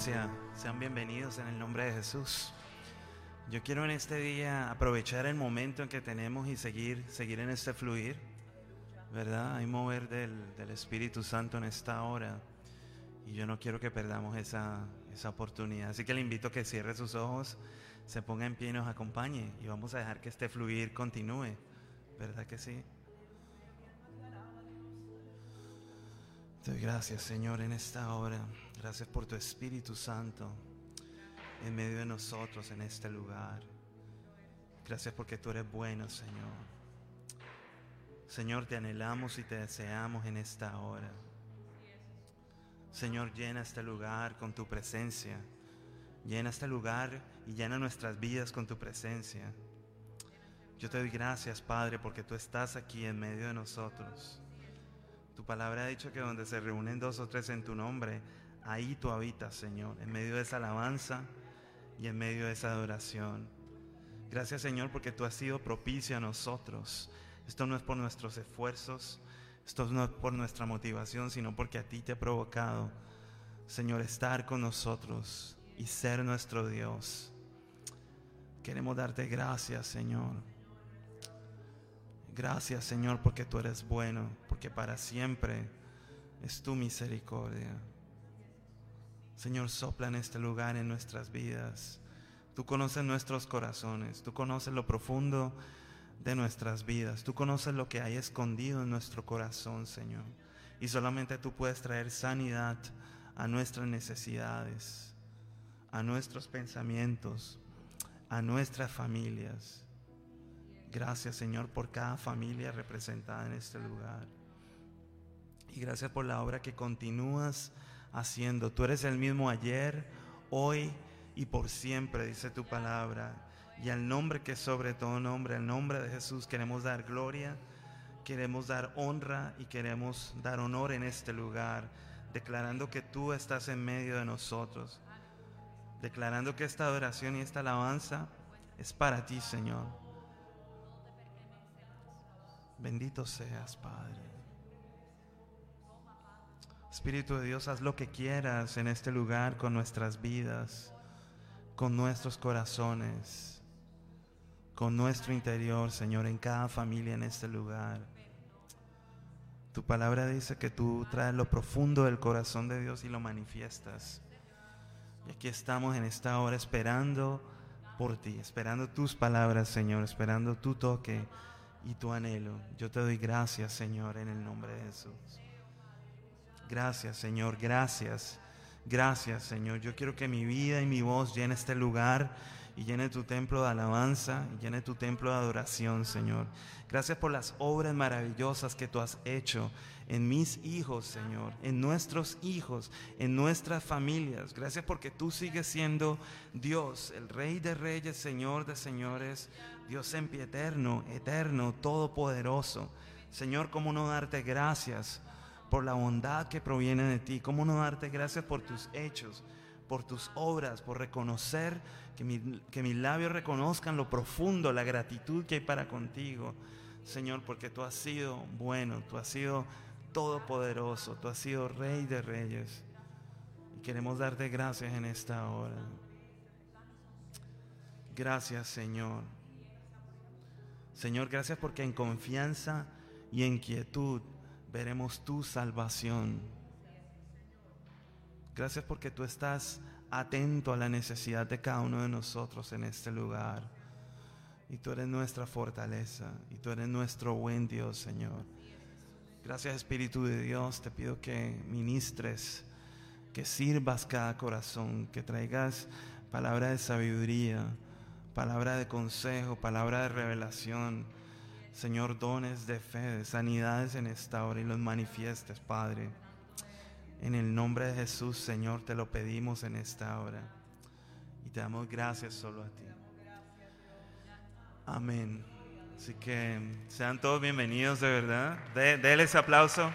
Iglesia, sean bienvenidos en el nombre de Jesús. Yo quiero en este día aprovechar el momento en que tenemos y seguir, seguir en este fluir, ¿verdad? Hay mover del, del Espíritu Santo en esta hora y yo no quiero que perdamos esa, esa oportunidad. Así que le invito a que cierre sus ojos, se ponga en pie y nos acompañe y vamos a dejar que este fluir continúe, ¿verdad que sí? Te doy gracias, Señor, en esta hora. Gracias por tu Espíritu Santo en medio de nosotros en este lugar. Gracias porque tú eres bueno, Señor. Señor, te anhelamos y te deseamos en esta hora. Señor, llena este lugar con tu presencia. Llena este lugar y llena nuestras vidas con tu presencia. Yo te doy gracias, Padre, porque tú estás aquí en medio de nosotros. Tu palabra ha dicho que donde se reúnen dos o tres en tu nombre, ahí tú habitas, Señor, en medio de esa alabanza y en medio de esa adoración. Gracias, Señor, porque tú has sido propicio a nosotros. Esto no es por nuestros esfuerzos, esto no es por nuestra motivación, sino porque a ti te ha provocado, Señor, estar con nosotros y ser nuestro Dios. Queremos darte gracias, Señor. Gracias, Señor, porque tú eres bueno, porque para siempre es tu misericordia. Señor, sopla en este lugar en nuestras vidas. Tú conoces nuestros corazones, tú conoces lo profundo de nuestras vidas, tú conoces lo que hay escondido en nuestro corazón, Señor. Y solamente tú puedes traer sanidad a nuestras necesidades, a nuestros pensamientos, a nuestras familias. Gracias Señor por cada familia representada en este lugar. Y gracias por la obra que continúas haciendo. Tú eres el mismo ayer, hoy y por siempre, dice tu palabra. Y al nombre que sobre todo nombre, al nombre de Jesús, queremos dar gloria, queremos dar honra y queremos dar honor en este lugar, declarando que tú estás en medio de nosotros, declarando que esta adoración y esta alabanza es para ti, Señor. Bendito seas, Padre. Espíritu de Dios, haz lo que quieras en este lugar con nuestras vidas, con nuestros corazones, con nuestro interior, Señor, en cada familia en este lugar. Tu palabra dice que tú traes lo profundo del corazón de Dios y lo manifiestas. Y aquí estamos en esta hora esperando por ti, esperando tus palabras, Señor, esperando tu toque y tu anhelo. Yo te doy gracias, Señor, en el nombre de Jesús. Gracias, Señor, gracias. Gracias, Señor. Yo quiero que mi vida y mi voz llene este lugar y llene tu templo de alabanza y llene tu templo de adoración, Señor. Gracias por las obras maravillosas que tú has hecho en mis hijos, Señor, en nuestros hijos, en nuestras familias. Gracias porque tú sigues siendo Dios, el Rey de Reyes, Señor de Señores, Dios en pie eterno, eterno, todopoderoso. Señor, ¿cómo no darte gracias? Por la bondad que proviene de ti. ¿Cómo no darte gracias por tus hechos, por tus obras, por reconocer que, mis labios reconozcan lo profundo, la gratitud que hay para contigo, Señor, porque tú has sido bueno, tú has sido todopoderoso, tú has sido rey de reyes. Y queremos darte gracias en esta hora. Gracias, Señor. Señor, gracias porque en confianza y en quietud veremos tu salvación. Gracias porque tú estás atento a la necesidad de cada uno de nosotros en este lugar. Y tú eres nuestra fortaleza y tú eres nuestro buen Dios, Señor. Gracias Espíritu de Dios, te pido que ministres, que sirvas cada corazón, que traigas palabra de sabiduría, palabra de consejo, palabra de revelación Señor, dones de fe, de sanidades en esta hora y los manifiestes, Padre. En el nombre de Jesús, Señor, te lo pedimos en esta hora. Y te damos gracias solo a ti. Amén. Así que sean todos bienvenidos de verdad. De, ese aplauso.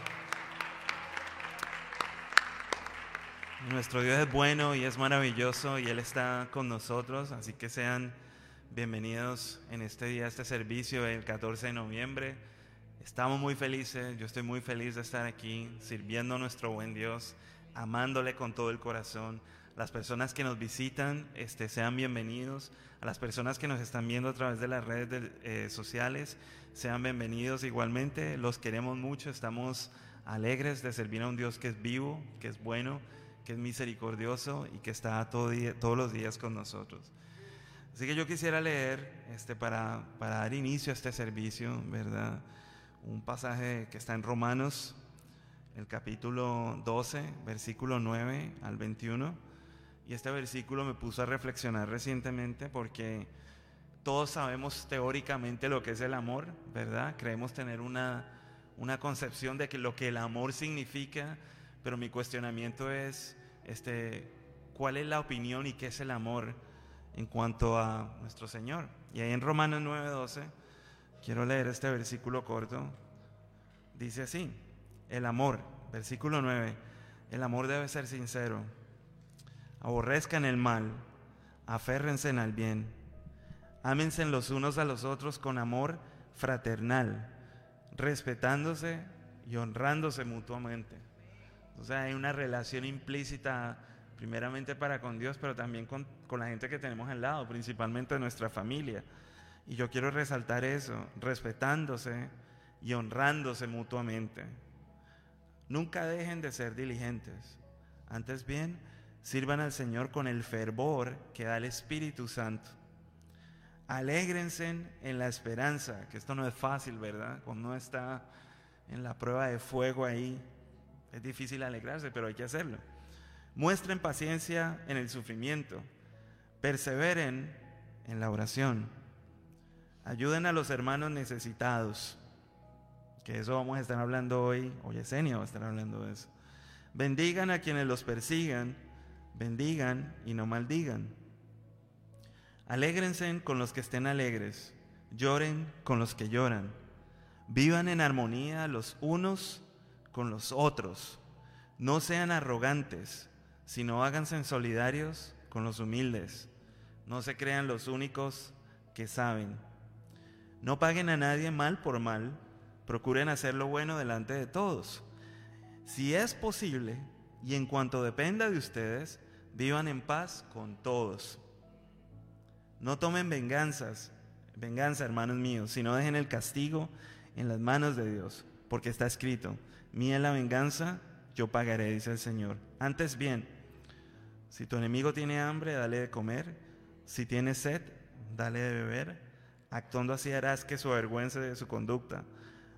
Nuestro Dios es bueno y es maravilloso y Él está con nosotros. Así que sean Bienvenidos en este día, este servicio el 14 de noviembre. Estamos muy felices, yo estoy muy feliz de estar aquí sirviendo a nuestro buen Dios, amándole con todo el corazón, las personas que nos visitan, este, sean bienvenidos. A las personas que nos están viendo a través de las redes eh, sociales, sean bienvenidos igualmente. Los queremos mucho, estamos alegres de servir a un Dios que es vivo, que es bueno, que es misericordioso y que está todo todos los días con nosotros. Así que yo quisiera leer este, para, para dar inicio a este servicio, ¿verdad? Un pasaje que está en Romanos, el capítulo 12, versículo 9 al 21. Y este versículo me puso a reflexionar recientemente porque todos sabemos teóricamente lo que es el amor, ¿verdad? Creemos tener una, una concepción de que lo que el amor significa, pero mi cuestionamiento es, este, ¿cuál es la opinión y qué es el amor en cuanto a nuestro Señor? Y ahí en Romanos 9:12, quiero leer este versículo corto, dice así, el amor, versículo 9, el amor debe ser sincero, aborrezcan el mal, aférrense al bien, ámense los unos a los otros con amor fraternal respetándose y honrándose mutuamente. O sea, hay una relación implícita primeramente para con Dios, pero también con, la gente que tenemos al lado, principalmente nuestra familia. Y yo quiero resaltar eso, respetándose y honrándose mutuamente. Nunca dejen de ser diligentes. Antes bien, sirvan al Señor con el fervor que da el Espíritu Santo Alégrense en la esperanza, que esto no es fácil, ¿verdad? Cuando uno está en la prueba de fuego ahí, es difícil alegrarse, pero hay que hacerlo. Muestren paciencia en el sufrimiento, perseveren en la oración, ayuden a los hermanos necesitados, que eso vamos a estar hablando hoy, hoy Esenia va a estar hablando de eso. Bendigan a quienes los persigan, bendigan y no maldigan. Alégrense con los que estén alegres, lloren con los que lloran. Vivan en armonía los unos con los otros. No sean arrogantes, sino háganse solidarios con los humildes. No se crean los únicos que saben. No paguen a nadie mal por mal, procuren hacer lo bueno delante de todos. Si es posible, y en cuanto dependa de ustedes, vivan en paz con todos. No tomen venganzas, venganza, hermanos míos, sino dejen el castigo en las manos de Dios, porque está escrito, mía la venganza, yo pagaré, dice el Señor. Antes bien, si tu enemigo tiene hambre, dale de comer, si tiene sed, dale de beber, actuando así harás que su avergüence de su conducta.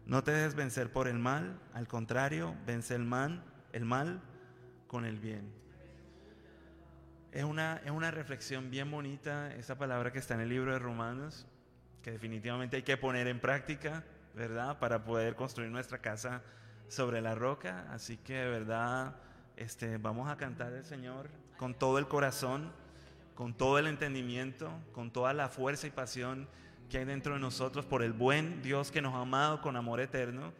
No te dejes vencer por el mal, al contrario, vence el mal, el mal con el bien. Es una, es una reflexión bien bonita esa palabra que está en el libro de Romanos, que definitivamente hay que poner en práctica, ¿verdad? Para poder construir nuestra casa sobre la roca. Así que de verdad este, vamos a cantar al Señor con todo el corazón, con todo el entendimiento, con toda la fuerza y pasión que hay dentro de nosotros por el buen Dios que nos ha amado con amor eterno.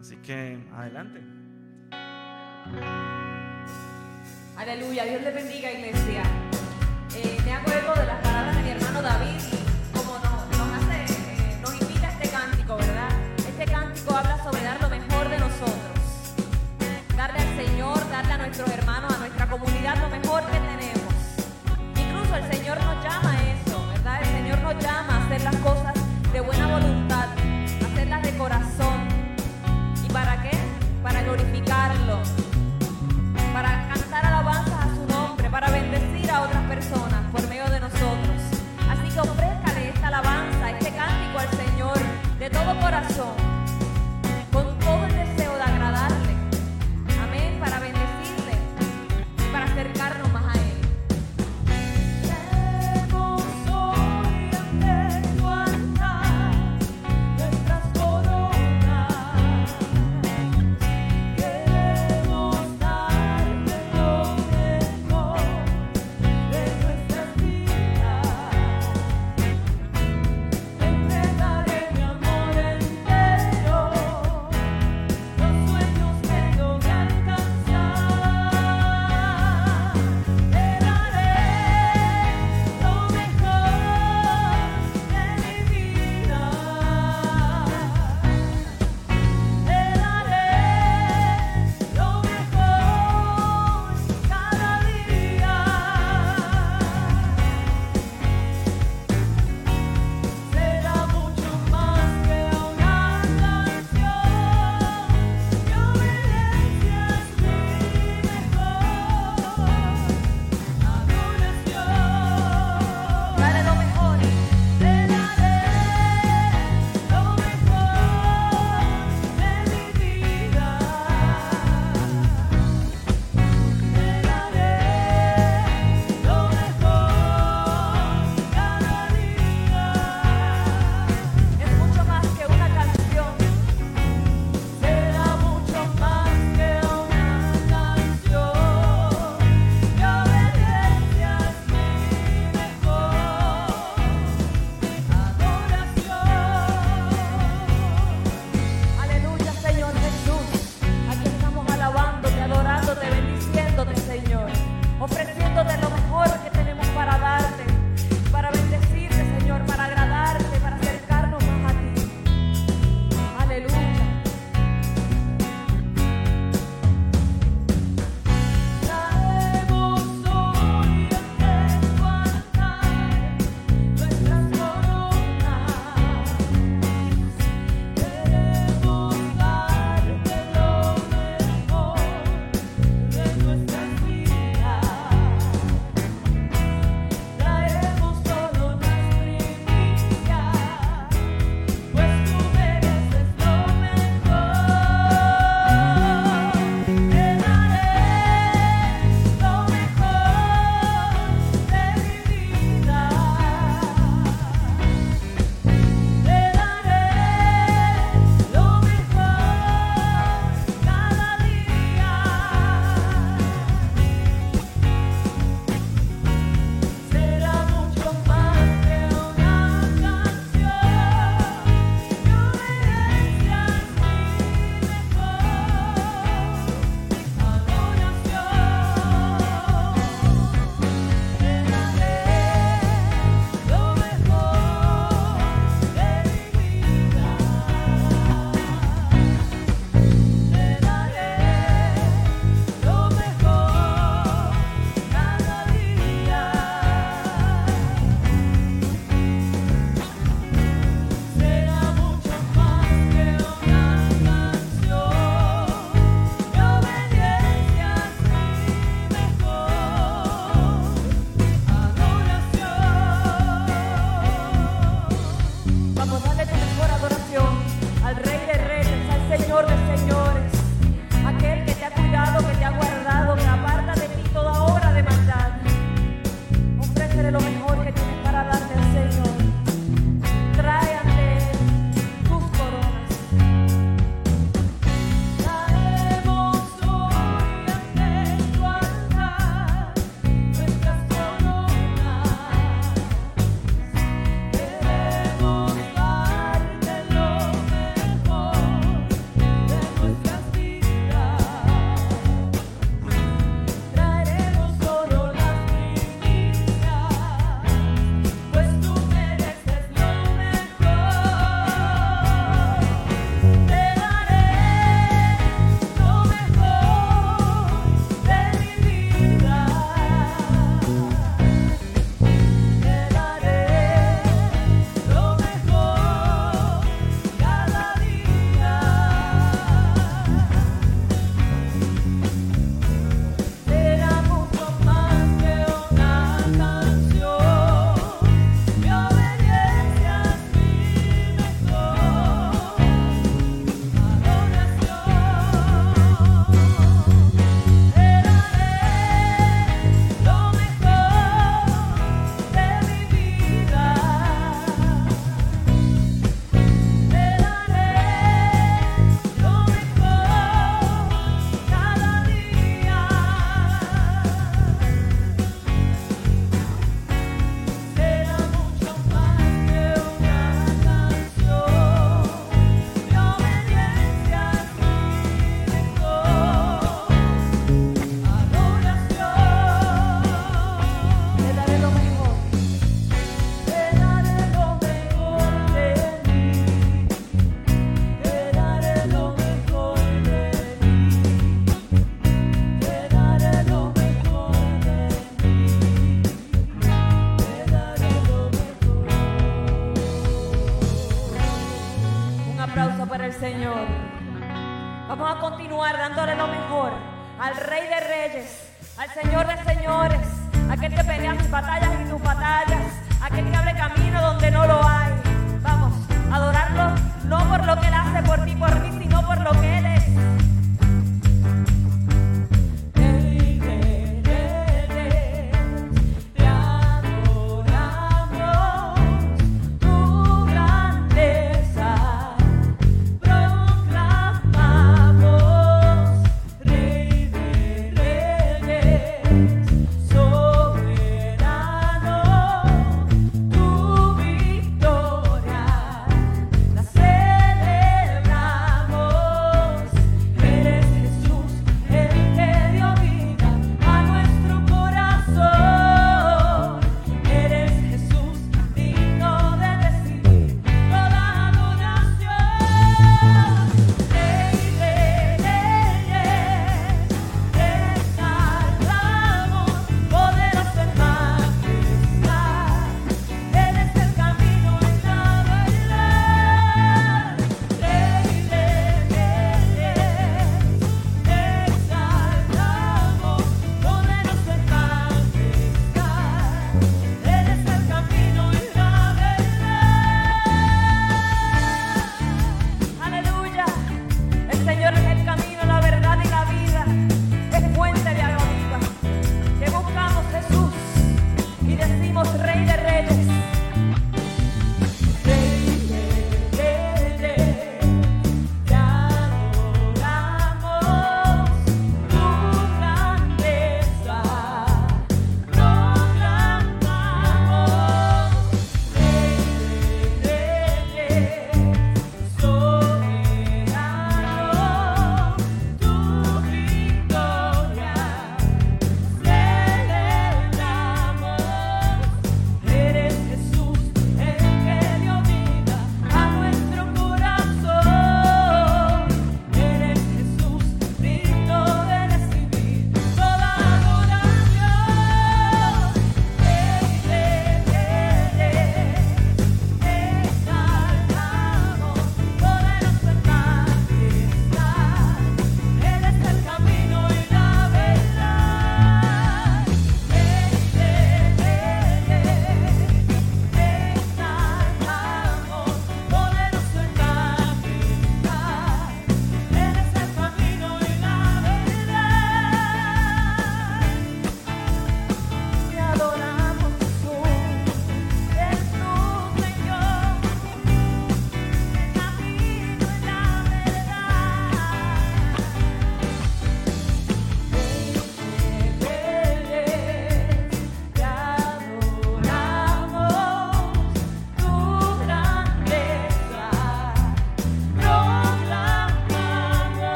Así que adelante. Aleluya, Dios le bendiga iglesia. Eh, me acuerdo de las palabras de mi hermano David, como nos, hace, eh, nos invita este cántico, ¿verdad? Este cántico habla sobre dar lo mejor de nosotros, darle al Señor, darle a nuestros hermanos, nuestra comunidad lo mejor que tenemos. Incluso el Señor nos llama a eso, ¿verdad? El Señor nos llama a hacer las cosas de buena voluntad, hacerlas de corazón. ¿Y para qué? Para glorificarlo para cantar alabanzas a su nombre, para bendecir a otras personas por medio de nosotros. Así que ofrézcale esta alabanza, este cántico al Señor de todo corazón,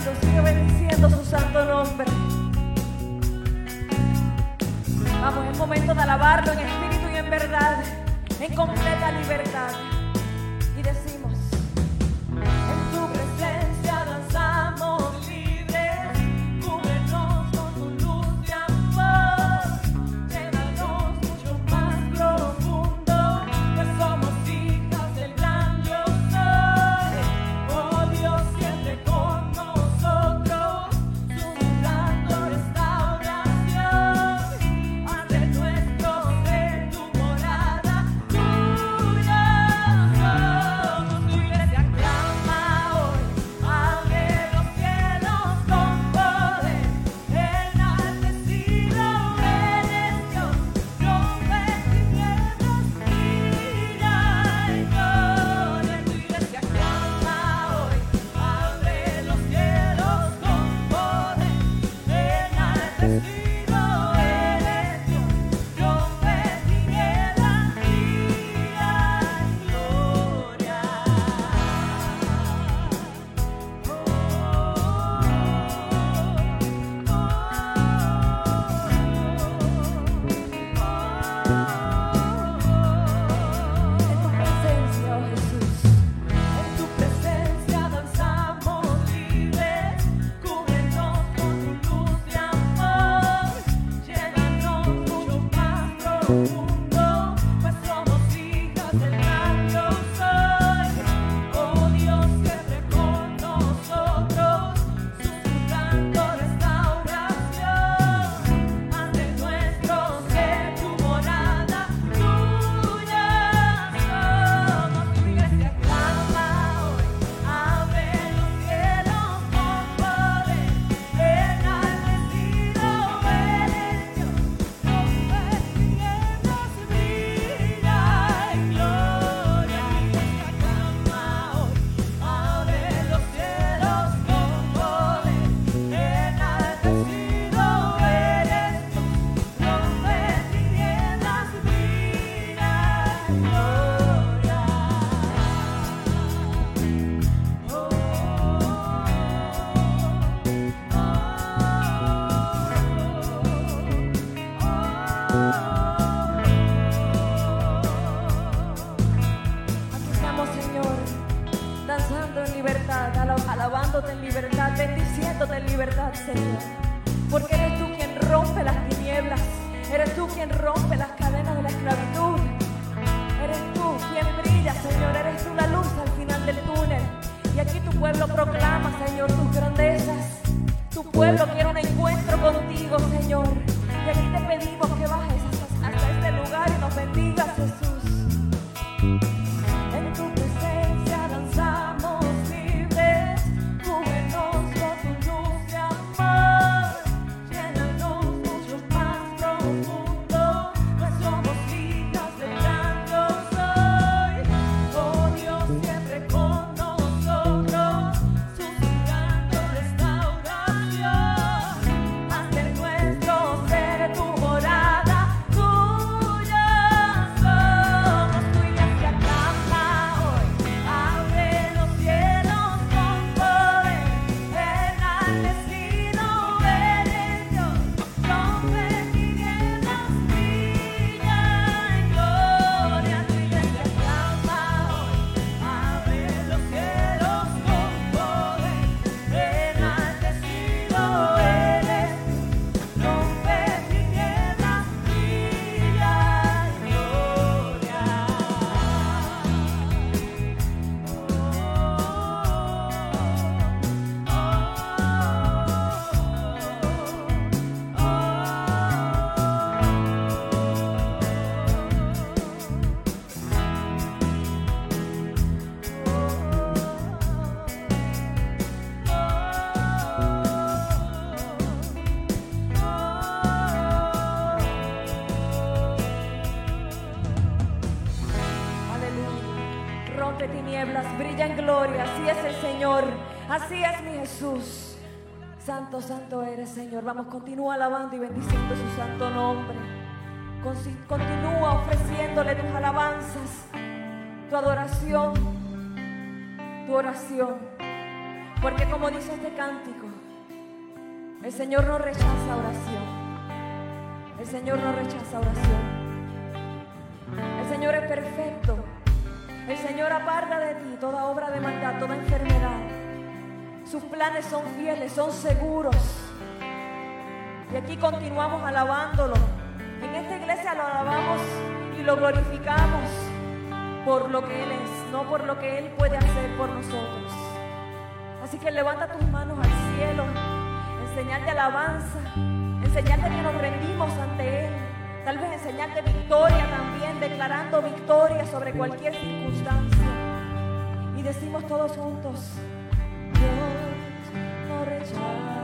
alabando, sigue bendiciendo su santo nombre. Vamos, es momento de alabarlo en espíritu y en verdad, en completa libertad. Señor. Vamos, continúa alabando y bendiciendo su santo nombre. Continúa ofreciéndole tus alabanzas, tu adoración, tu oración. Porque como dice este cántico, el Señor no rechaza oración. El Señor no rechaza oración. El Señor es perfecto. El Señor aparta de ti toda obra de maldad, toda enfermedad. Sus planes son fieles, son seguros. Y aquí continuamos alabándolo. En esta iglesia lo alabamos y lo glorificamos por lo que Él es, no por lo que Él puede hacer por nosotros. Así que levanta tus manos al cielo en señal de alabanza, en señal de que nos rendimos ante Él Tal vez enseñarte victoria también, declarando victoria sobre cualquier circunstancia. Y decimos todos juntos, Dios no rechaza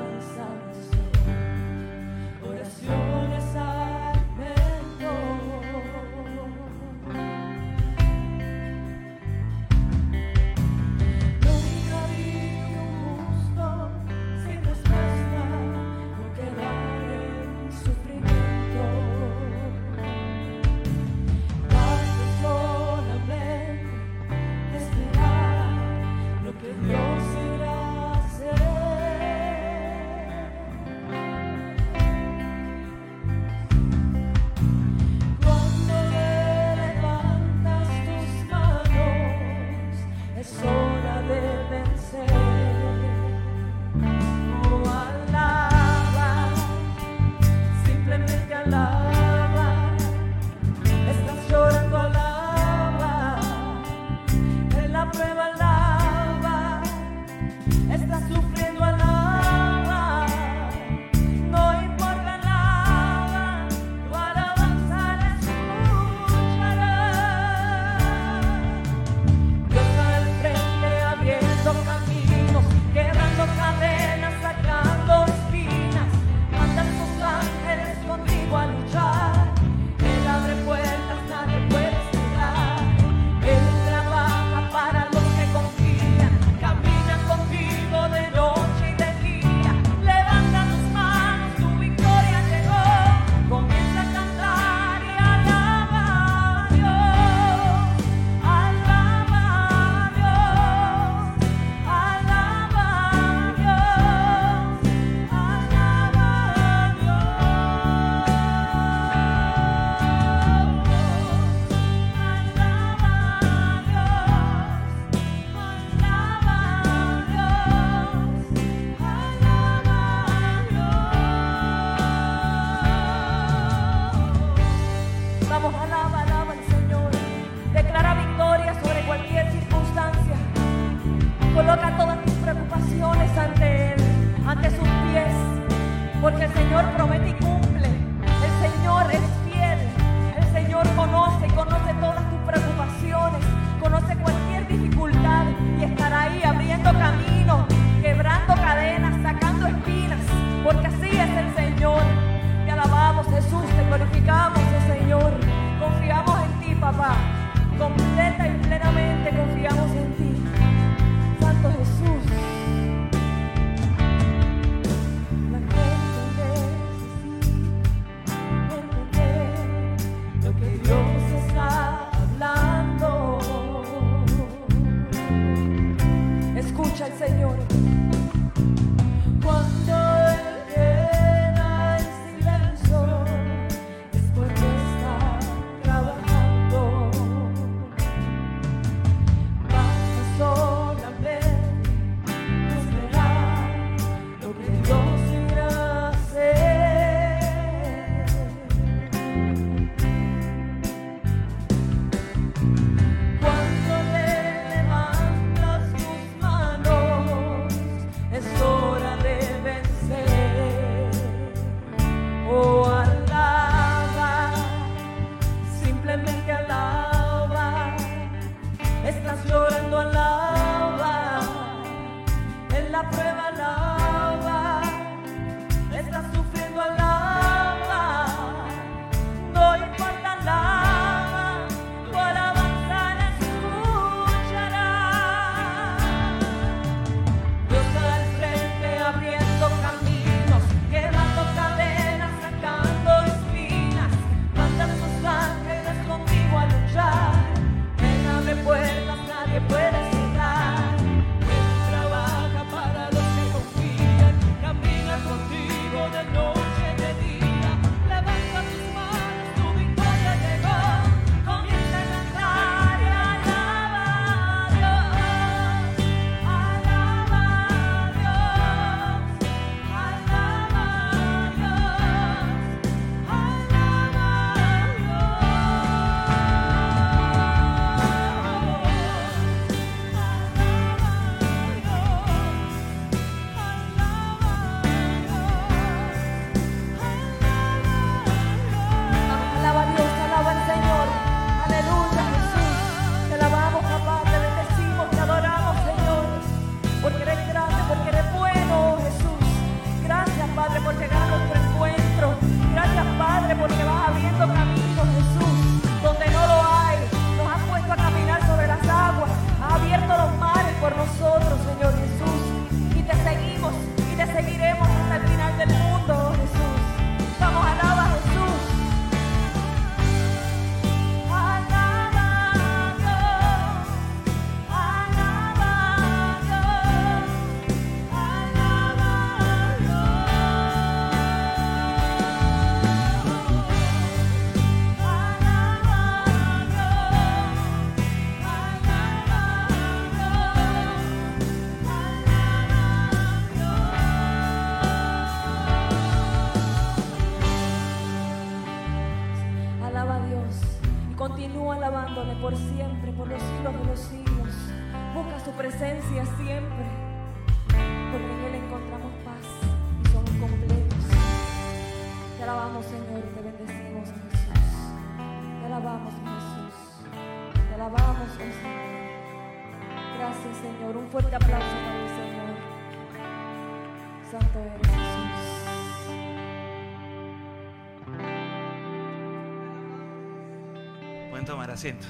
asiento,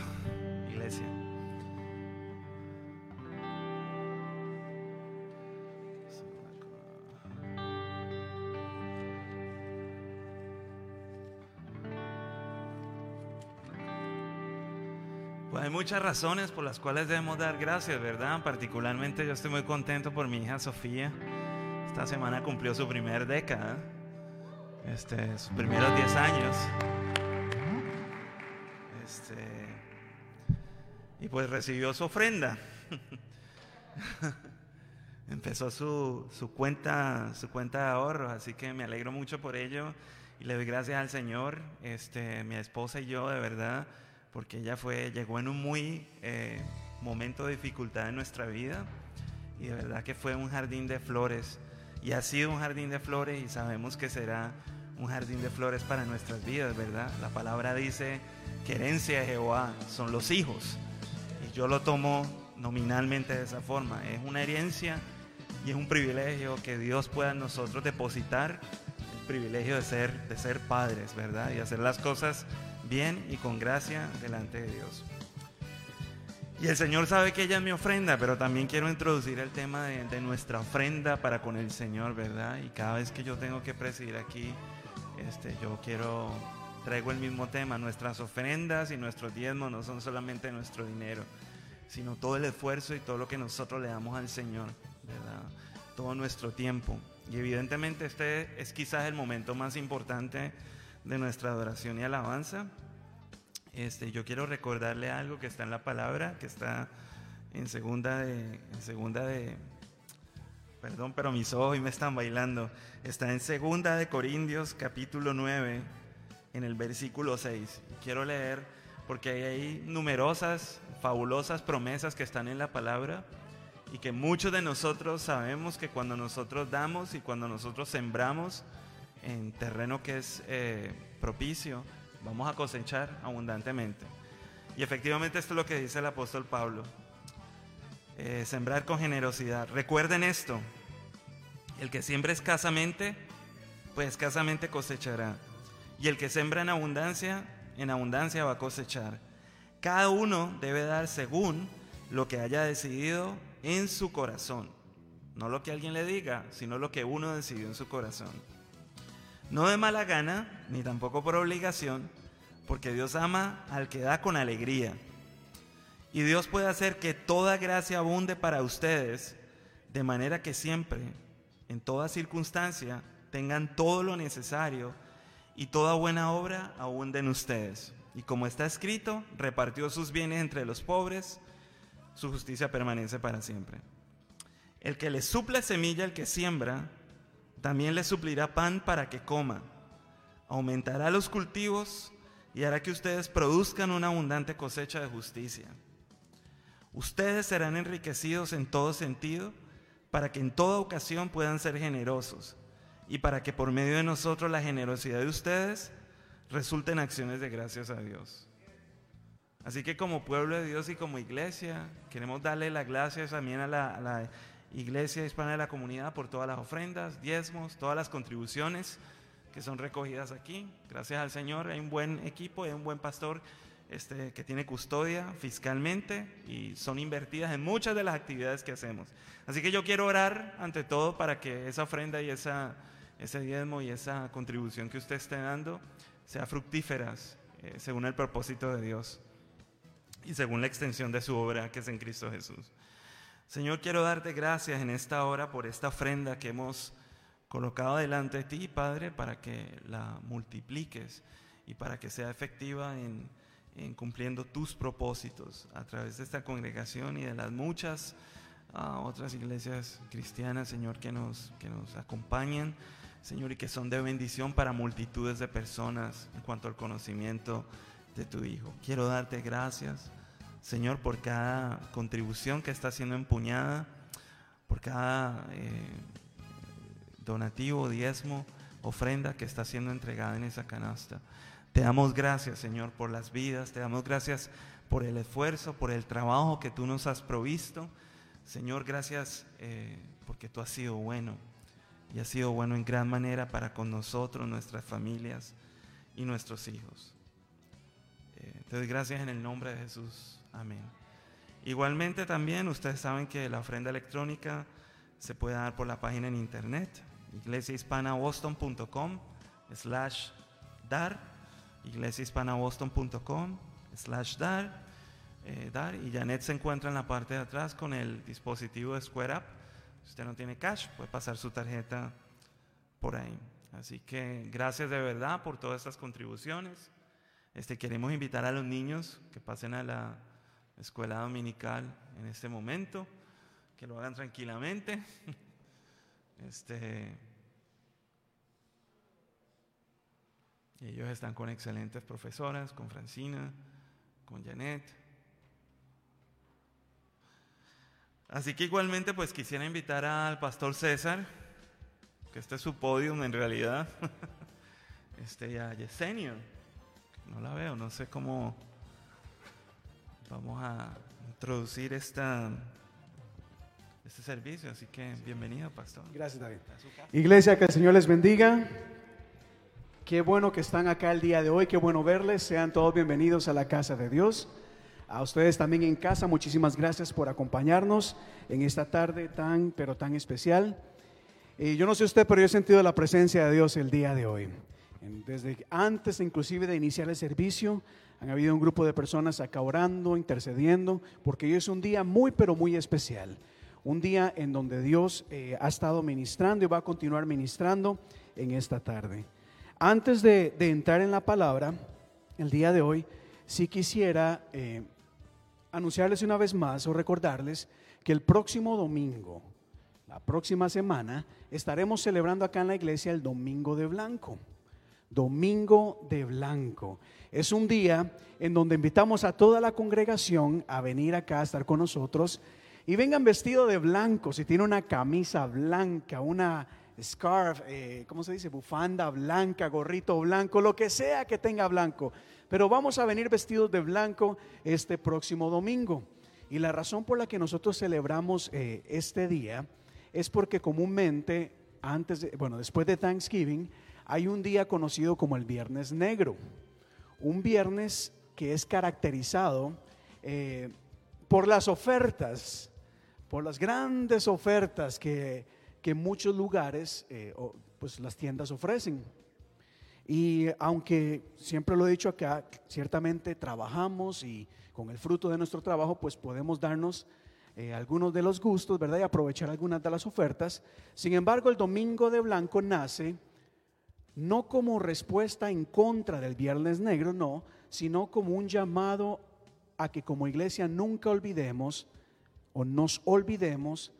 iglesia. Pues hay muchas razones por las cuales debemos dar gracias, ¿verdad? Particularmente yo estoy muy contento por mi hija Sofía. Esta semana cumplió su primer década, este, sus primeros 10 años. Pues recibió su ofrenda. Empezó su, su, cuenta, su cuenta de ahorros, así que me alegro mucho por ello y le doy gracias al Señor, este, mi esposa y yo, de verdad, porque ella fue, llegó en un muy eh, momento de dificultad en nuestra vida y de verdad que fue un jardín de flores y ha sido un jardín de flores y sabemos que será un jardín de flores para nuestras vidas, ¿verdad? La palabra dice que herencia de Jehová son los hijos. Yo lo tomo nominalmente de esa forma. Es una herencia y es un privilegio que Dios pueda nosotros depositar el privilegio de ser, de ser padres, ¿verdad? Y hacer las cosas bien y con gracia delante de Dios. Y el Señor sabe que ella es mi ofrenda, pero también quiero introducir el tema de, de nuestra ofrenda para con el Señor, ¿verdad? Y cada vez que yo tengo que presidir aquí, este, yo quiero, traigo el mismo tema, nuestras ofrendas y nuestros diezmos no son solamente nuestro dinero, sino todo el esfuerzo y todo lo que nosotros le damos al Señor, ¿verdad? Todo nuestro tiempo. Y evidentemente este es quizás el momento más importante de nuestra adoración y alabanza. Este, yo quiero recordarle algo que está en la palabra, que está en segunda de, segunda de, perdón, pero mis ojos me están bailando. Está en segunda de Corintios capítulo 9, en el versículo 6. Quiero leer porque hay numerosas, fabulosas promesas que están en la palabra y que muchos de nosotros sabemos que cuando nosotros damos y cuando nosotros sembramos en terreno que es eh, propicio, vamos a cosechar abundantemente. Y efectivamente esto es lo que dice el apóstol Pablo. Eh, sembrar con generosidad. Recuerden esto, el que siembra escasamente, pues escasamente cosechará. Y el que siembra en abundancia, en abundancia va a cosechar. Cada uno debe dar según lo que haya decidido en su corazón. No lo que alguien le diga, sino lo que uno decidió en su corazón. No de mala gana, ni tampoco por obligación, porque Dios ama al que da con alegría. Y Dios puede hacer que toda gracia abunde para ustedes, de manera que siempre, en toda circunstancia, tengan todo lo necesario y toda buena obra abunde en ustedes. Y como está escrito, repartió sus bienes entre los pobres, su justicia permanece para siempre. El que le suple semilla al que siembra, también le suplirá pan para que coma. Aumentará los cultivos y hará que ustedes produzcan una abundante cosecha de justicia. Ustedes serán enriquecidos en todo sentido para que en toda ocasión puedan ser generosos y para que por medio de nosotros la generosidad de ustedes resulte en acciones de gracias a Dios. Así que como pueblo de Dios y como iglesia, queremos darle las gracias también a la, a la iglesia hispana de la comunidad por todas las ofrendas, diezmos, todas las contribuciones que son recogidas aquí. Gracias al Señor, hay un buen equipo, hay un buen pastor este, que tiene custodia fiscalmente y son invertidas en muchas de las actividades que hacemos. Así que yo quiero orar ante todo para que esa ofrenda y esa, ese diezmo y esa contribución que usted esté dando sea fructíferas eh, según el propósito de Dios y según la extensión de su obra que es en Cristo Jesús. Señor, quiero darte gracias en esta hora por esta ofrenda que hemos colocado delante de ti, Padre, para que la multipliques y para que sea efectiva en, en cumpliendo tus propósitos a través de esta congregación y de las muchas uh, otras iglesias cristianas, Señor, que nos, que nos acompañan, Señor, y que son de bendición para multitudes de personas en cuanto al conocimiento de tu Hijo. Quiero darte gracias, Señor, por cada contribución que está siendo empuñada, por cada eh, donativo, diezmo, ofrenda que está siendo entregada en esa canasta. Te damos gracias, Señor, por las vidas, te damos gracias por el esfuerzo, por el trabajo que tú nos has provisto. Señor, gracias eh, porque tú has sido bueno y has sido bueno en gran manera para con nosotros, nuestras familias y nuestros hijos. Eh, gracias en el nombre de Jesús. Amén. Igualmente también ustedes saben que la ofrenda electrónica se puede dar por la página en internet, iglesiahispanaboston.com slash dar, iglesiahispanaboston.com slash dar, eh, dar, y Janet se encuentra en la parte de atrás con el dispositivo de Square Up. Si usted no tiene cash, puede pasar su tarjeta por ahí. Así que gracias de verdad por todas estas contribuciones. Este, queremos invitar a los niños que pasen a la escuela dominical en este momento, que lo hagan tranquilamente. Este, ellos están con excelentes profesoras, con Francina, con Janet. Así que igualmente pues quisiera invitar al pastor César, que este es su podium en realidad, este, y a Yesenia, no la veo, no sé cómo vamos a introducir esta, este servicio, así que bienvenido pastor. Gracias David. Iglesia, que el Señor les bendiga. Qué bueno que están acá el día de hoy, qué bueno verles. Sean todos bienvenidos a la casa de Dios. A ustedes también en casa, muchísimas gracias por acompañarnos en esta tarde tan, pero tan especial. Y yo no sé usted, pero yo he sentido la presencia de Dios el día de hoy. Desde antes inclusive de iniciar el servicio, han habido un grupo de personas acá orando, intercediendo, porque hoy es un día muy, pero muy especial. Un día en donde Dios eh, ha estado ministrando y va a continuar ministrando en esta tarde. Antes de, entrar en la palabra, el día de hoy, sí quisiera eh, anunciarles una vez más o recordarles que el próximo domingo, la próxima semana, estaremos celebrando acá en la iglesia el Domingo de Blanco. Domingo de Blanco. Es un día en donde invitamos a toda la congregación a venir acá a estar con nosotros y vengan vestido de blanco, si tiene una camisa blanca, una scarf, eh, ¿cómo se dice? Bufanda blanca, gorrito blanco, lo que sea que tenga blanco. Pero vamos a venir vestidos de blanco este próximo domingo. Y la razón por la que nosotros celebramos eh, este día es porque comúnmente, antes bueno, después de Thanksgiving, hay un día conocido como el Viernes Negro. Un viernes que es caracterizado eh, por las ofertas, por las grandes ofertas que que muchos lugares, eh, pues las tiendas ofrecen. Y aunque siempre lo he dicho acá, ciertamente trabajamos y con el fruto de nuestro trabajo, pues podemos darnos eh, algunos de los gustos, ¿verdad? Y aprovechar algunas de las ofertas. Sin embargo, el Domingo de Blanco nace no como respuesta en contra del Viernes Negro, no, sino como un llamado a que como iglesia nunca olvidemos o nos olvidemos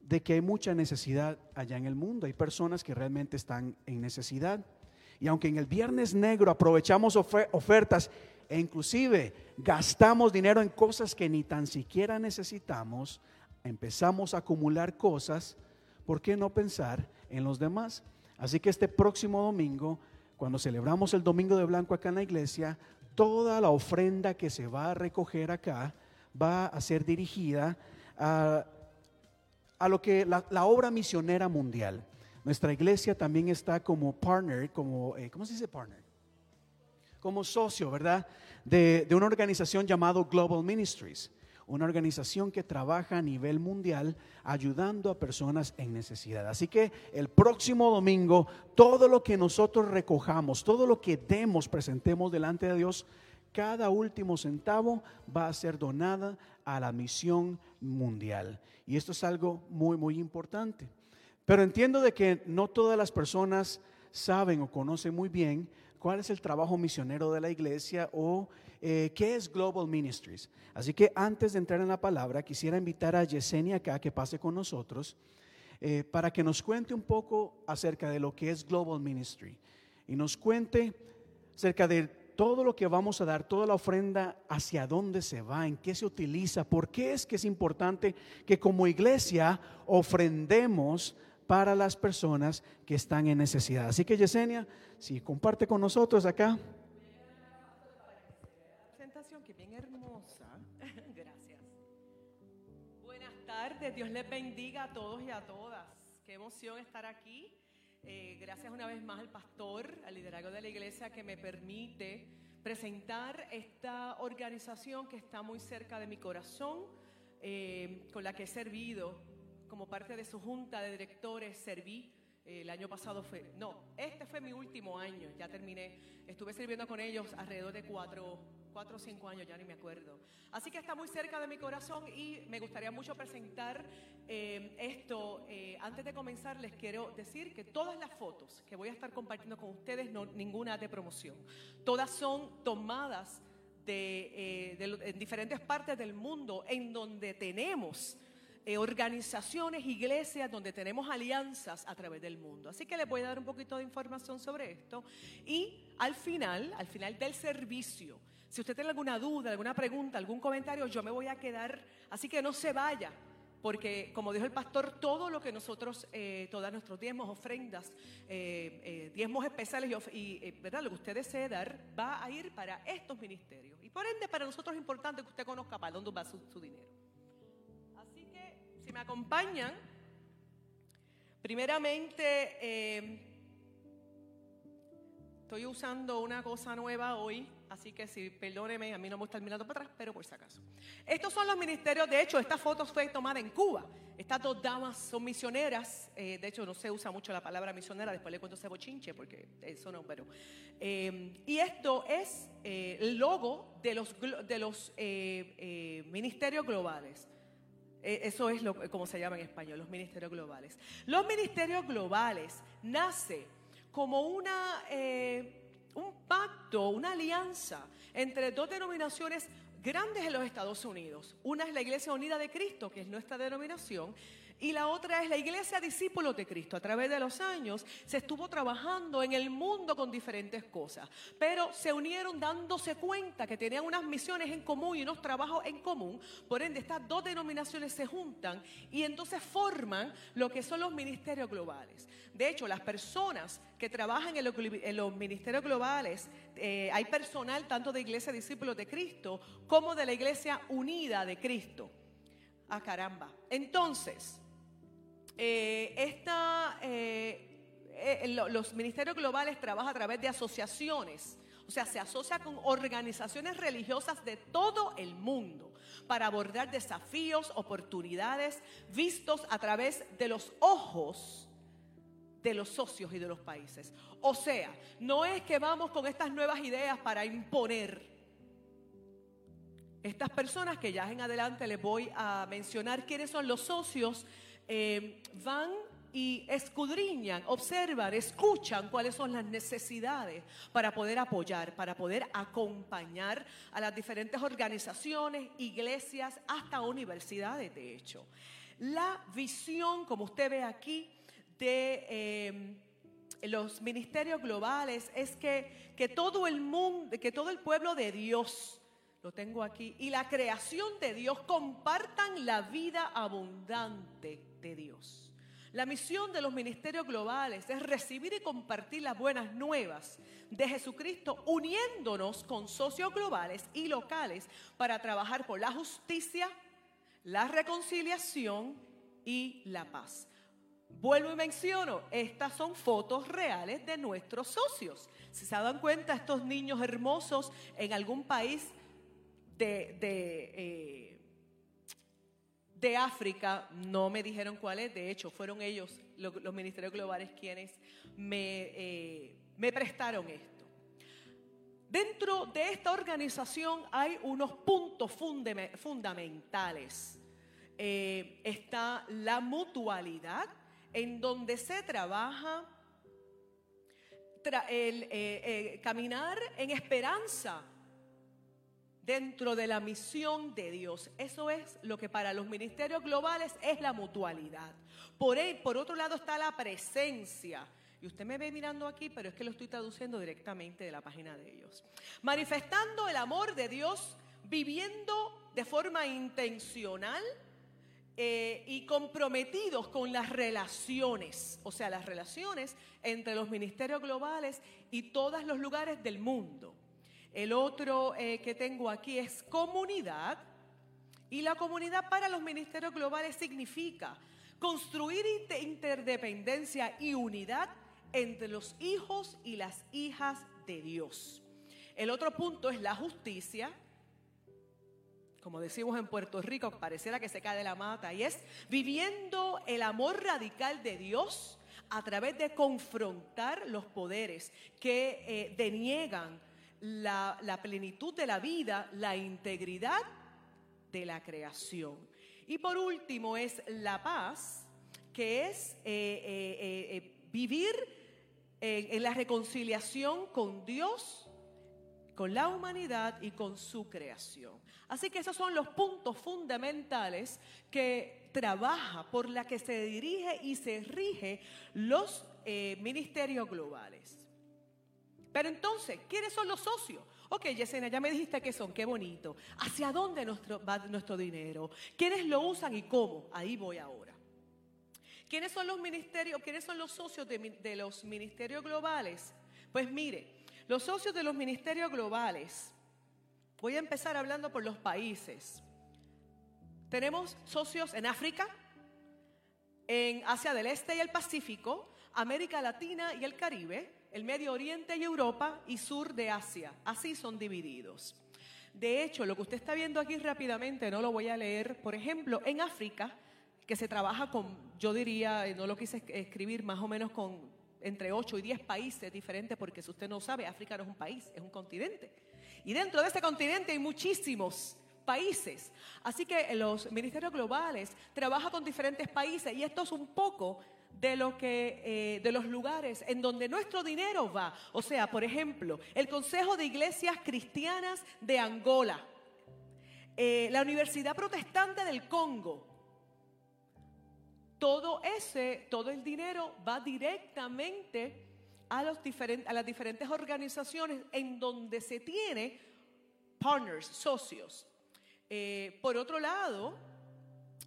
de que hay mucha necesidad allá en el mundo. Hay personas que realmente están en necesidad. Y aunque en el viernes negro aprovechamos ofertas e inclusive gastamos dinero en cosas que ni tan siquiera necesitamos, empezamos a acumular cosas, ¿por qué no pensar en los demás? Así que este próximo domingo, cuando celebramos el Domingo de Blanco acá en la iglesia, toda la ofrenda que se va a recoger acá va a ser dirigida a a lo que la, obra misionera mundial. Nuestra iglesia también está como partner, como, eh, ¿cómo se dice partner? Como socio, ¿verdad? De, de una organización llamada Global Ministries, una organización que trabaja a nivel mundial ayudando a personas en necesidad. Así que el próximo domingo, todo lo que nosotros recojamos, todo lo que demos, presentemos delante de Dios, cada último centavo va a ser donada a la misión mundial. Y esto es algo muy, muy importante. Pero entiendo de que no todas las personas saben o conocen muy bien cuál es el trabajo misionero de la iglesia o eh, qué es Global Ministries. Así que antes de entrar en la palabra, quisiera invitar a Yesenia acá que pase con nosotros eh, para que nos cuente un poco acerca de lo que es Global Ministry y nos cuente acerca de todo lo que vamos a dar, toda la ofrenda, hacia dónde se va, en qué se utiliza, por qué es que es importante que como iglesia ofrendemos para las personas que están en necesidad. Así que Yesenia, si comparte con nosotros acá. presentación que bien hermosa. Gracias. Buenas tardes, Dios les bendiga a todos y a todas. Qué emoción estar aquí. Eh, gracias una vez más al pastor, al liderazgo de la iglesia que me permite presentar esta organización que está muy cerca de mi corazón, eh, con la que he servido como parte de su junta de directores, serví. eh, el año pasado fue, no, este fue mi último año, ya terminé. Estuve sirviendo con ellos alrededor de cuatro, cuatro o cinco años, ya ni me acuerdo. Así que está muy cerca de mi corazón y me gustaría mucho presentar eh, esto. Eh, antes de comenzar, les quiero decir que todas las fotos que voy a estar compartiendo con ustedes, no ninguna de promoción, todas son tomadas de, eh, de lo- en diferentes partes del mundo en donde tenemos eh, organizaciones, iglesias, donde tenemos alianzas a través del mundo. Así que les voy a dar un poquito de información sobre esto. Y al final, al final del servicio, si usted tiene alguna duda, alguna pregunta, algún comentario, yo me voy a quedar, así que no se vaya. Porque, como dijo el pastor, todo lo que nosotros, eh, todos nuestros diezmos, ofrendas, eh, eh, diezmos especiales y, ¿verdad? lo que usted desee dar, va a ir para estos ministerios. Y por ende, para nosotros es importante que usted conozca para dónde va su dinero. Si me acompañan, primeramente, eh, estoy usando una cosa nueva hoy, así que si perdóneme, a mí no me gusta mirando para atrás, pero por si acaso. Estos son los ministerios, de hecho, esta foto fue tomada en Cuba. Estas dos damas son misioneras, eh, de hecho no se usa mucho la palabra misionera, después le cuento ese bochinche porque eso no, pero... eh, y esto es eh, el logo de los, de los eh, eh, ministerios globales. Eh, Eso es lo, como se llama en español, los ministerios globales. Los ministerios globales nace como una, eh, un pacto, una alianza entre dos denominaciones grandes en los Estados Unidos. Una es la Iglesia Unida de Cristo, que es nuestra denominación, y la otra es la Iglesia Discípulos de Cristo. A través de los años se estuvo trabajando en el mundo con diferentes cosas, pero se unieron dándose cuenta que tenían unas misiones en común y unos trabajos en común. Por ende, estas dos denominaciones se juntan y entonces forman lo que son los ministerios globales. De hecho, las personas que trabajan en los, ministerios globales, eh, hay personal tanto de Iglesia Discípulos de Cristo como de la Iglesia Unida de Cristo. Ah, caramba. Entonces, eh, eh, eh, lo- los ministerios globales trabajan a través de asociaciones. O sea, se asocia con organizaciones religiosas de todo el mundo para abordar desafíos, oportunidades vistos a través de los ojos de los socios y de los países. O sea, no es que vamos con estas nuevas ideas para imponer. Estas personas que ya en adelante les voy a mencionar quiénes son los socios, eh, van y escudriñan, observan, escuchan cuáles son las necesidades para poder apoyar, para poder acompañar a las diferentes organizaciones, iglesias, hasta universidades, de hecho. La visión, como usted ve aquí, de eh, los ministerios globales es que, que todo el mundo, que todo el pueblo de Dios, lo tengo aquí, y la creación de Dios compartan la vida abundante de Dios. La misión de los ministerios globales es recibir y compartir las buenas nuevas de Jesucristo, uniéndonos con socios globales y locales para trabajar por la justicia, la reconciliación y la paz. Vuelvo y menciono, estas son fotos reales de nuestros socios. Si se dan cuenta, estos niños hermosos en algún país de, de, eh, de África, no me dijeron cuál es, de hecho fueron ellos, lo- los ministerios globales, quienes me, eh, me prestaron esto. Dentro de esta organización hay unos puntos fundame- fundamentales. Eh, está la mutualidad, en donde se trabaja tra- el caminar en esperanza dentro de la misión de Dios. Eso es lo que para los ministerios globales es la mutualidad. Por, e- por otro lado está la presencia. Y usted me ve mirando aquí, pero es que lo estoy traduciendo directamente de la página de ellos. Manifestando el amor de Dios, viviendo de forma intencional eh, y comprometidos con las relaciones, o sea, las relaciones entre los ministerios globales y todos los lugares del mundo. El otro eh, que tengo aquí es comunidad. Y la comunidad para los ministerios globales significa construir interdependencia y unidad entre los hijos y las hijas de Dios. El otro punto es la justicia. Como decimos en Puerto Rico, pareciera que se cae de la mata, y es viviendo el amor radical de Dios a través de confrontar los poderes que eh, deniegan la, plenitud de la vida, la integridad de la creación. Y por último es la paz, que es eh, eh, eh, vivir en la reconciliación con Dios, con la humanidad y con su creación. Así que esos son los puntos fundamentales que trabaja, por la que se dirige y se rige los ministerios globales. Pero entonces, ¿quiénes son los socios? Ok, Yesenia, ya me dijiste que son, qué bonito. ¿Hacia dónde va nuestro dinero? ¿Quiénes lo usan y cómo? Ahí voy ahora. ¿Quiénes son los ministerios, quiénes son los socios de, de los ministerios globales? Pues mire, los socios de los ministerios globales, voy a empezar hablando por los países. Tenemos socios en África, en Asia del Este y el Pacífico, América Latina y el Caribe, el Medio Oriente y Europa y sur de Asia. Así son divididos. De hecho, lo que usted está viendo aquí rápidamente, no lo voy a leer, por ejemplo, en África, que se trabaja con, yo diría, no lo quise escribir más o menos con entre 8 y 10 países diferentes, porque si usted no sabe, África no es un país, es un continente. Y dentro de ese continente hay muchísimos países. Así que los ministerios globales trabajan con diferentes países y esto es un poco de, lo que, eh, de los lugares en donde nuestro dinero va. O sea, por ejemplo, el Consejo de Iglesias Cristianas de Angola, eh, la Universidad Protestante del Congo. Todo ese, todo el dinero va directamente a, los a las diferentes organizaciones en donde se tiene partners, socios. Eh, por otro lado,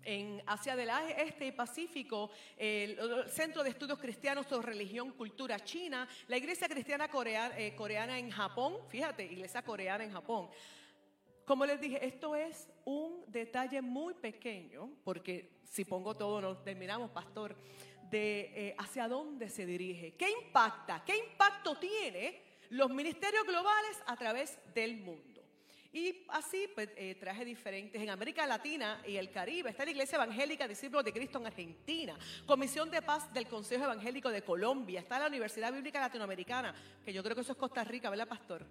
en Asia del Este y Pacífico, el Centro de Estudios Cristianos sobre Religión, Cultura China, la Iglesia Cristiana coreana, eh, coreana en Japón, fíjate, Iglesia Coreana en Japón. Como les dije, esto es un detalle muy pequeño, porque si pongo todo nos terminamos, pastor, de eh, hacia dónde se dirige, qué impacta, qué impacto tiene los ministerios globales a través del mundo. Y así pues, eh, traje diferentes. En América Latina y el Caribe está la Iglesia Evangélica Discípulos de Cristo en Argentina, Comisión de Paz del Consejo Evangélico de Colombia, está la Universidad Bíblica Latinoamericana, que yo creo que eso es Costa Rica, ¿verdad, pastor?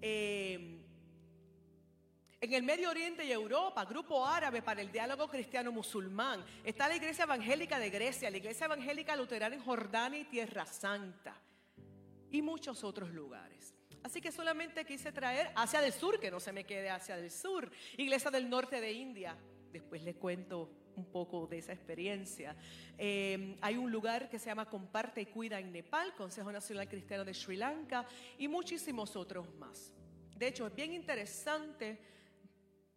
Eh, en el Medio Oriente y Europa, Grupo Árabe para el Diálogo Cristiano Musulmán. Está la Iglesia Evangélica de Grecia, la Iglesia Evangélica Luterana en Jordania y Tierra Santa. Y muchos otros lugares. Así que solamente quise traer Asia del Sur, que no se me quede Asia del Sur, Iglesia del Norte de India. Después les cuento un poco de esa experiencia. Eh, hay un lugar que se llama Comparte y Cuida en Nepal, Consejo Nacional Cristiano de Sri Lanka y muchísimos otros más. De hecho, es bien interesante.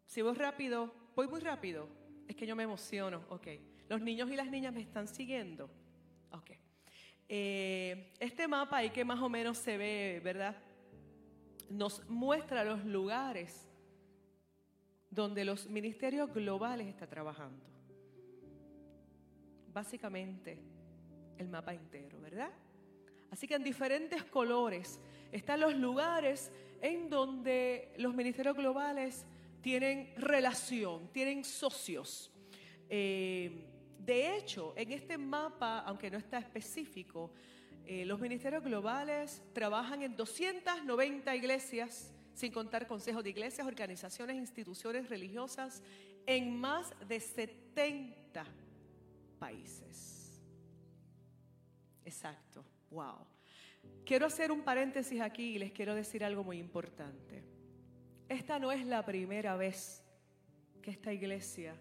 Si voy rápido, voy muy rápido. Es que yo me emociono. Ok. Los niños y las niñas me están siguiendo. Ok. Eh, este mapa ahí que más o menos se ve, ¿verdad? Nos muestra los lugares donde los ministerios globales están trabajando. Básicamente el mapa entero, ¿verdad? Así que en diferentes colores están los lugares en donde los ministerios globales tienen relación, tienen socios. Eh, de hecho, en este mapa, aunque no está específico, eh, los ministerios globales trabajan en 290 iglesias, sin contar consejos de iglesias, organizaciones, instituciones religiosas, en más de 70 países. Exacto, wow. Quiero hacer un paréntesis aquí y les quiero decir algo muy importante. Esta no es la primera vez que esta iglesia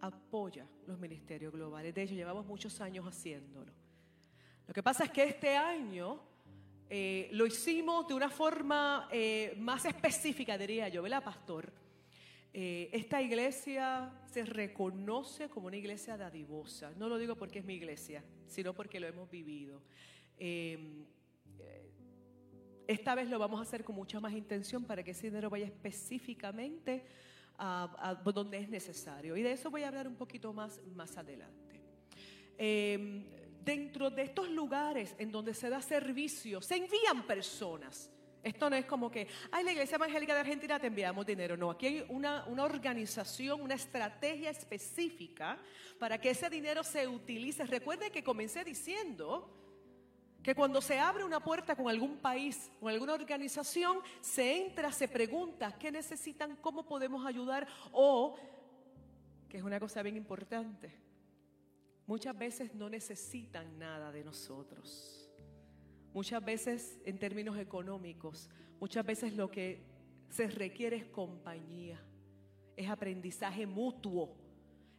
apoya los ministerios globales. De hecho, llevamos muchos años haciéndolo. Lo que pasa es que este año eh, lo hicimos de una forma eh, más específica, diría yo, ¿verdad, pastor? Eh, esta iglesia se reconoce como una iglesia dadivosa. No lo digo porque es mi iglesia, sino porque lo hemos vivido. Eh, eh, esta vez lo vamos a hacer con mucha más intención para que ese dinero vaya específicamente a, a donde es necesario. Y de eso voy a hablar un poquito más más adelante. Dentro de estos lugares en donde se da servicio, se envían personas. Esto no es como que, ay, la Iglesia Evangélica de Argentina te enviamos dinero. No, aquí hay una, una organización, una estrategia específica para que ese dinero se utilice. Recuerde que comencé diciendo que cuando se abre una puerta con algún país o alguna organización, se entra, se pregunta qué necesitan, cómo podemos ayudar o, que es una cosa bien importante, muchas veces no necesitan nada de nosotros. Muchas veces en términos económicos, muchas veces lo que se requiere es compañía, es aprendizaje mutuo.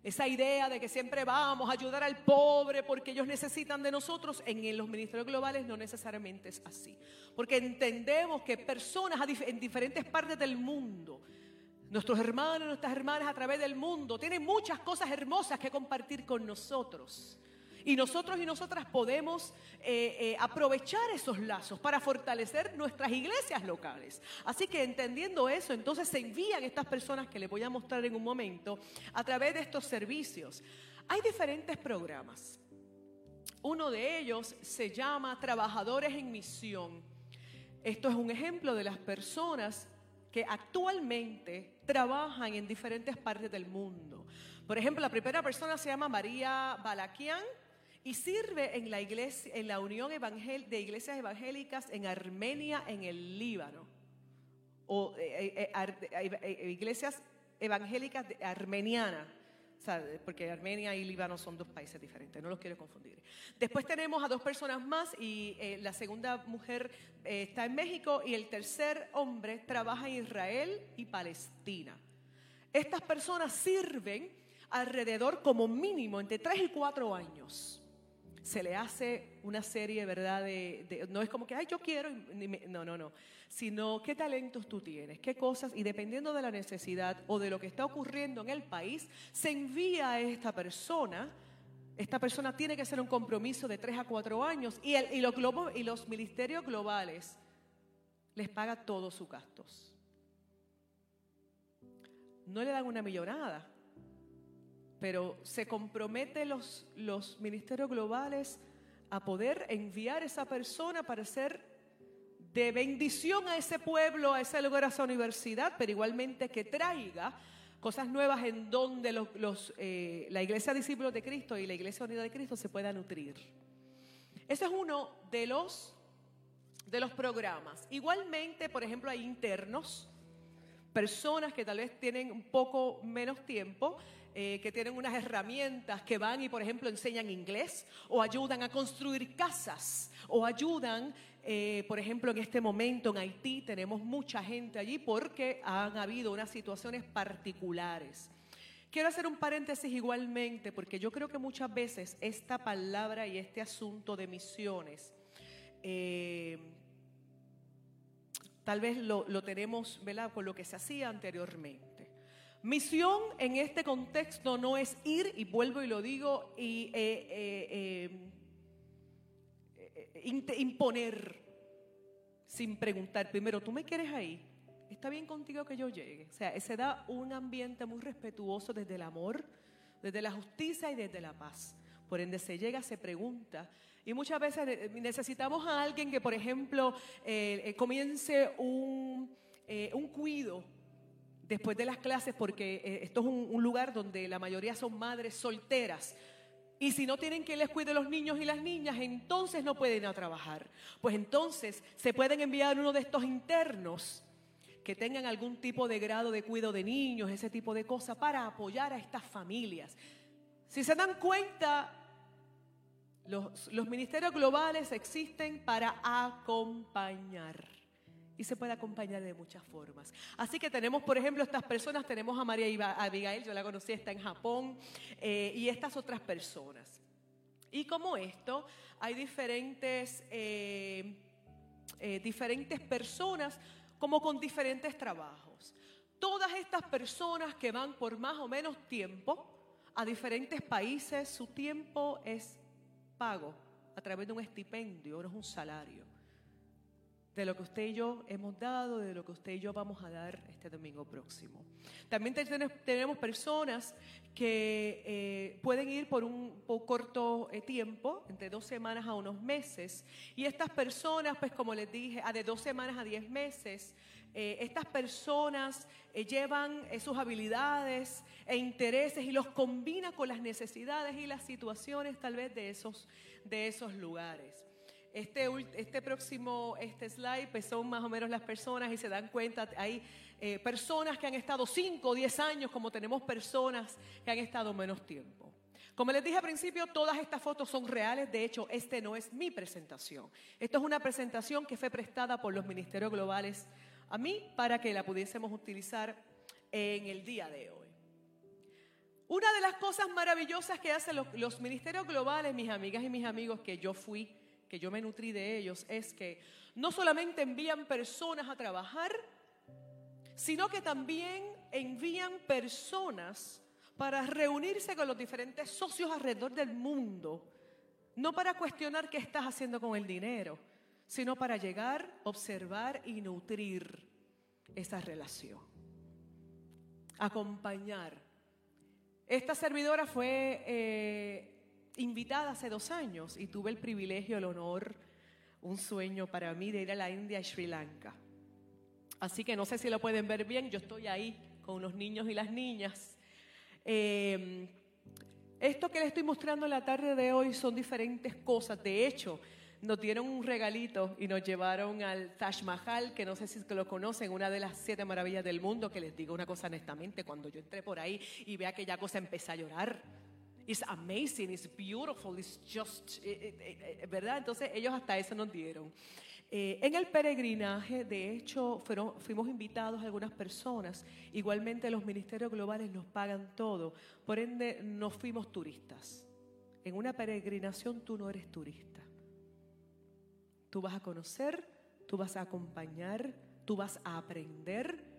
Esa idea de que siempre vamos a ayudar al pobre porque ellos necesitan de nosotros, en los ministerios globales no necesariamente es así. Porque entendemos que personas en diferentes partes del mundo, nuestros hermanos, nuestras hermanas a través del mundo, tienen muchas cosas hermosas que compartir con nosotros. Y nosotros y nosotras podemos eh, eh, aprovechar esos lazos para fortalecer nuestras iglesias locales. Así que entendiendo eso, entonces se envían estas personas que les voy a mostrar en un momento a través de estos servicios. Hay diferentes programas. Uno de ellos se llama Trabajadores en Misión. Esto es un ejemplo de las personas que actualmente trabajan en diferentes partes del mundo. Por ejemplo, la primera persona se llama María Balaquian y sirve en la iglesia, en la Unión Evangel- de Iglesias Evangélicas en Armenia, en el Líbano. O eh, eh, eh, iglesias evangélicas armenianas. O sea, porque Armenia y Líbano son dos países diferentes, no los quiero confundir. Después tenemos a dos personas más y eh, la segunda mujer eh, está en México y el tercer hombre trabaja en Israel y Palestina. Estas personas sirven alrededor como mínimo entre 3 y 4 años. Se le hace una serie, ¿verdad? De, de- no es como que, ay, yo quiero, me- no, no, no. Sino qué talentos tú tienes, qué cosas, y dependiendo de la necesidad o de lo que está ocurriendo en el país, se envía a esta persona. Esta persona tiene que hacer un compromiso de 3 a 4 años y, el- y los, y los ministerios globales les paga todos sus gastos. No le dan una millonada, pero se compromete los, los ministerios globales a poder enviar esa persona para ser de bendición a ese pueblo, a ese lugar, a esa universidad, pero igualmente que traiga cosas nuevas en donde los, eh, la iglesia discípulos de Cristo y la iglesia unida de Cristo se pueda nutrir. Ese es uno de los, de los programas. Igualmente, por ejemplo, hay internos, personas que tal vez tienen un poco menos tiempo, eh, que tienen unas herramientas que van y, por ejemplo, enseñan inglés o ayudan a construir casas o ayudan, eh, por ejemplo, en este momento en Haití tenemos mucha gente allí porque han habido unas situaciones particulares. Quiero hacer un paréntesis igualmente porque yo creo que muchas veces esta palabra y este asunto de misiones eh, tal vez lo, lo tenemos ¿verdad? con lo que se hacía anteriormente. Misión en este contexto no es ir, y vuelvo y lo digo, y eh, eh, eh, imponer sin preguntar. Primero, ¿tú me quieres ahí? ¿Está bien contigo que yo llegue? O sea, se da un ambiente muy respetuoso desde el amor, desde la justicia y desde la paz. Por ende, se llega, se pregunta. Y muchas veces necesitamos a alguien que, por ejemplo, comience un, un cuido después de las clases, porque eh, esto es un, lugar donde la mayoría son madres solteras. Y si no tienen quien les cuide los niños y las niñas, entonces no pueden ir a trabajar. Pues entonces se pueden enviar uno de estos internos que tengan algún tipo de grado de cuidado de niños, ese tipo de cosas, para apoyar a estas familias. Si se dan cuenta, los ministerios globales existen para acompañar. Y se puede acompañar de muchas formas. Así que tenemos, por ejemplo, estas personas, tenemos a María Iba- Abigail, yo la conocí, está en Japón, eh, y estas otras personas. Y como esto, hay diferentes, eh, eh, diferentes personas como con diferentes trabajos. Todas estas personas que van por más o menos tiempo a diferentes países, su tiempo es pago a través de un estipendio, no es un salario de lo que usted y yo hemos dado, de lo que usted y yo vamos a dar este domingo próximo. También tenemos personas que eh, pueden ir por un corto eh, tiempo, entre dos semanas a unos meses, y estas personas, pues como les dije, a de dos semanas a diez meses, eh, estas personas llevan sus habilidades e intereses y los combina con las necesidades y las situaciones tal vez de esos, de esos lugares. Este, este próximo este slide pues son más o menos las personas y se dan cuenta, hay eh, personas que han estado 5 o 10 años como tenemos personas que han estado menos tiempo. Como les dije al principio, todas estas fotos son reales. De hecho, este no es mi presentación. Esto es una presentación que fue prestada por los ministerios globales a mí para que la pudiésemos utilizar en el día de hoy. Una de las cosas maravillosas que hacen los, los ministerios globales, mis amigas y mis amigos, que yo fui que yo me nutrí de ellos es que no solamente envían personas a trabajar, sino que también envían personas para reunirse con los diferentes socios alrededor del mundo, no para cuestionar qué estás haciendo con el dinero, sino para llegar, observar y nutrir esa relación. Acompañar. Esta servidora fue eh, invitada hace dos años y tuve el privilegio, el honor, un sueño para mí de ir a la India y Sri Lanka. Así que no sé si lo pueden ver bien, yo estoy ahí con los niños y las niñas. Eh, esto que les estoy mostrando en la tarde de hoy son diferentes cosas. De hecho, nos dieron un regalito y nos llevaron al Taj Mahal, que no sé si lo conocen, una de las siete maravillas del mundo, que les digo una cosa honestamente, cuando yo entré por ahí y ve aquella cosa empecé a llorar It's amazing, it's beautiful, it's just, eh, eh, eh, ¿verdad? Entonces ellos hasta eso nos dieron. en el peregrinaje, de hecho, fueron, fuimos invitados a algunas personas. Igualmente los ministerios globales nos pagan todo. Por ende, no fuimos turistas. En una peregrinación tú no eres turista. Tú vas a conocer, tú vas a acompañar, tú vas a aprender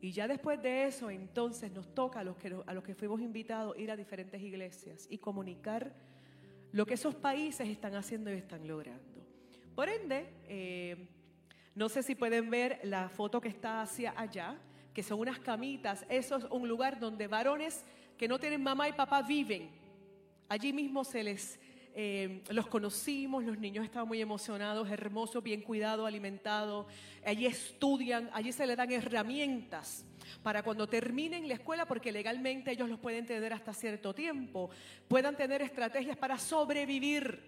y ya después de eso, entonces nos toca a los, que, a los que fuimos invitados ir a diferentes iglesias y comunicar lo que esos países están haciendo y están logrando. Por ende, eh, no sé si pueden ver la foto que está hacia allá, que son unas camitas. Eso es un lugar donde varones que no tienen mamá y papá viven. Allí mismo se les eh, los conocimos, los niños estaban muy emocionados, hermosos, bien cuidados, alimentados. Allí estudian, allí se les dan herramientas para cuando terminen la escuela, porque legalmente ellos los pueden tener hasta cierto tiempo, puedan tener estrategias para sobrevivir.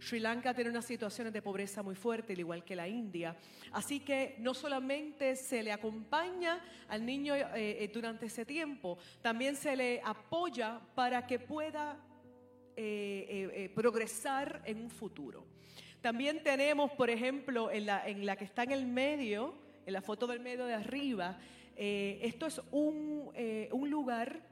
Sri Lanka tiene unas situaciones de pobreza muy fuerte, al igual que la India. Así que no solamente se le acompaña al niño eh, eh, durante ese tiempo, también se le apoya para que pueda eh, eh, eh, progresar en un futuro. También tenemos, por ejemplo, en la, en la que está en el medio, en la foto del medio de arriba, esto es un, un lugar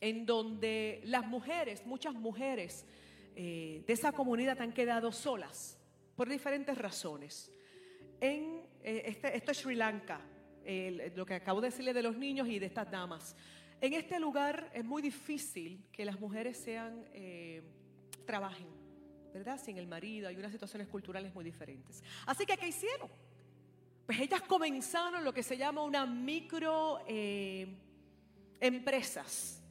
en donde las mujeres, muchas mujeres de esa comunidad han quedado solas por diferentes razones. En, este, esto es Sri Lanka, lo que acabo de decirle de los niños y de estas damas. En este lugar es muy difícil que las mujeres sean, eh, trabajen, ¿verdad? Sin el marido, hay unas situaciones culturales muy diferentes. Así que, ¿qué hicieron? Pues ellas comenzaron lo que se llama una micro eh, empresas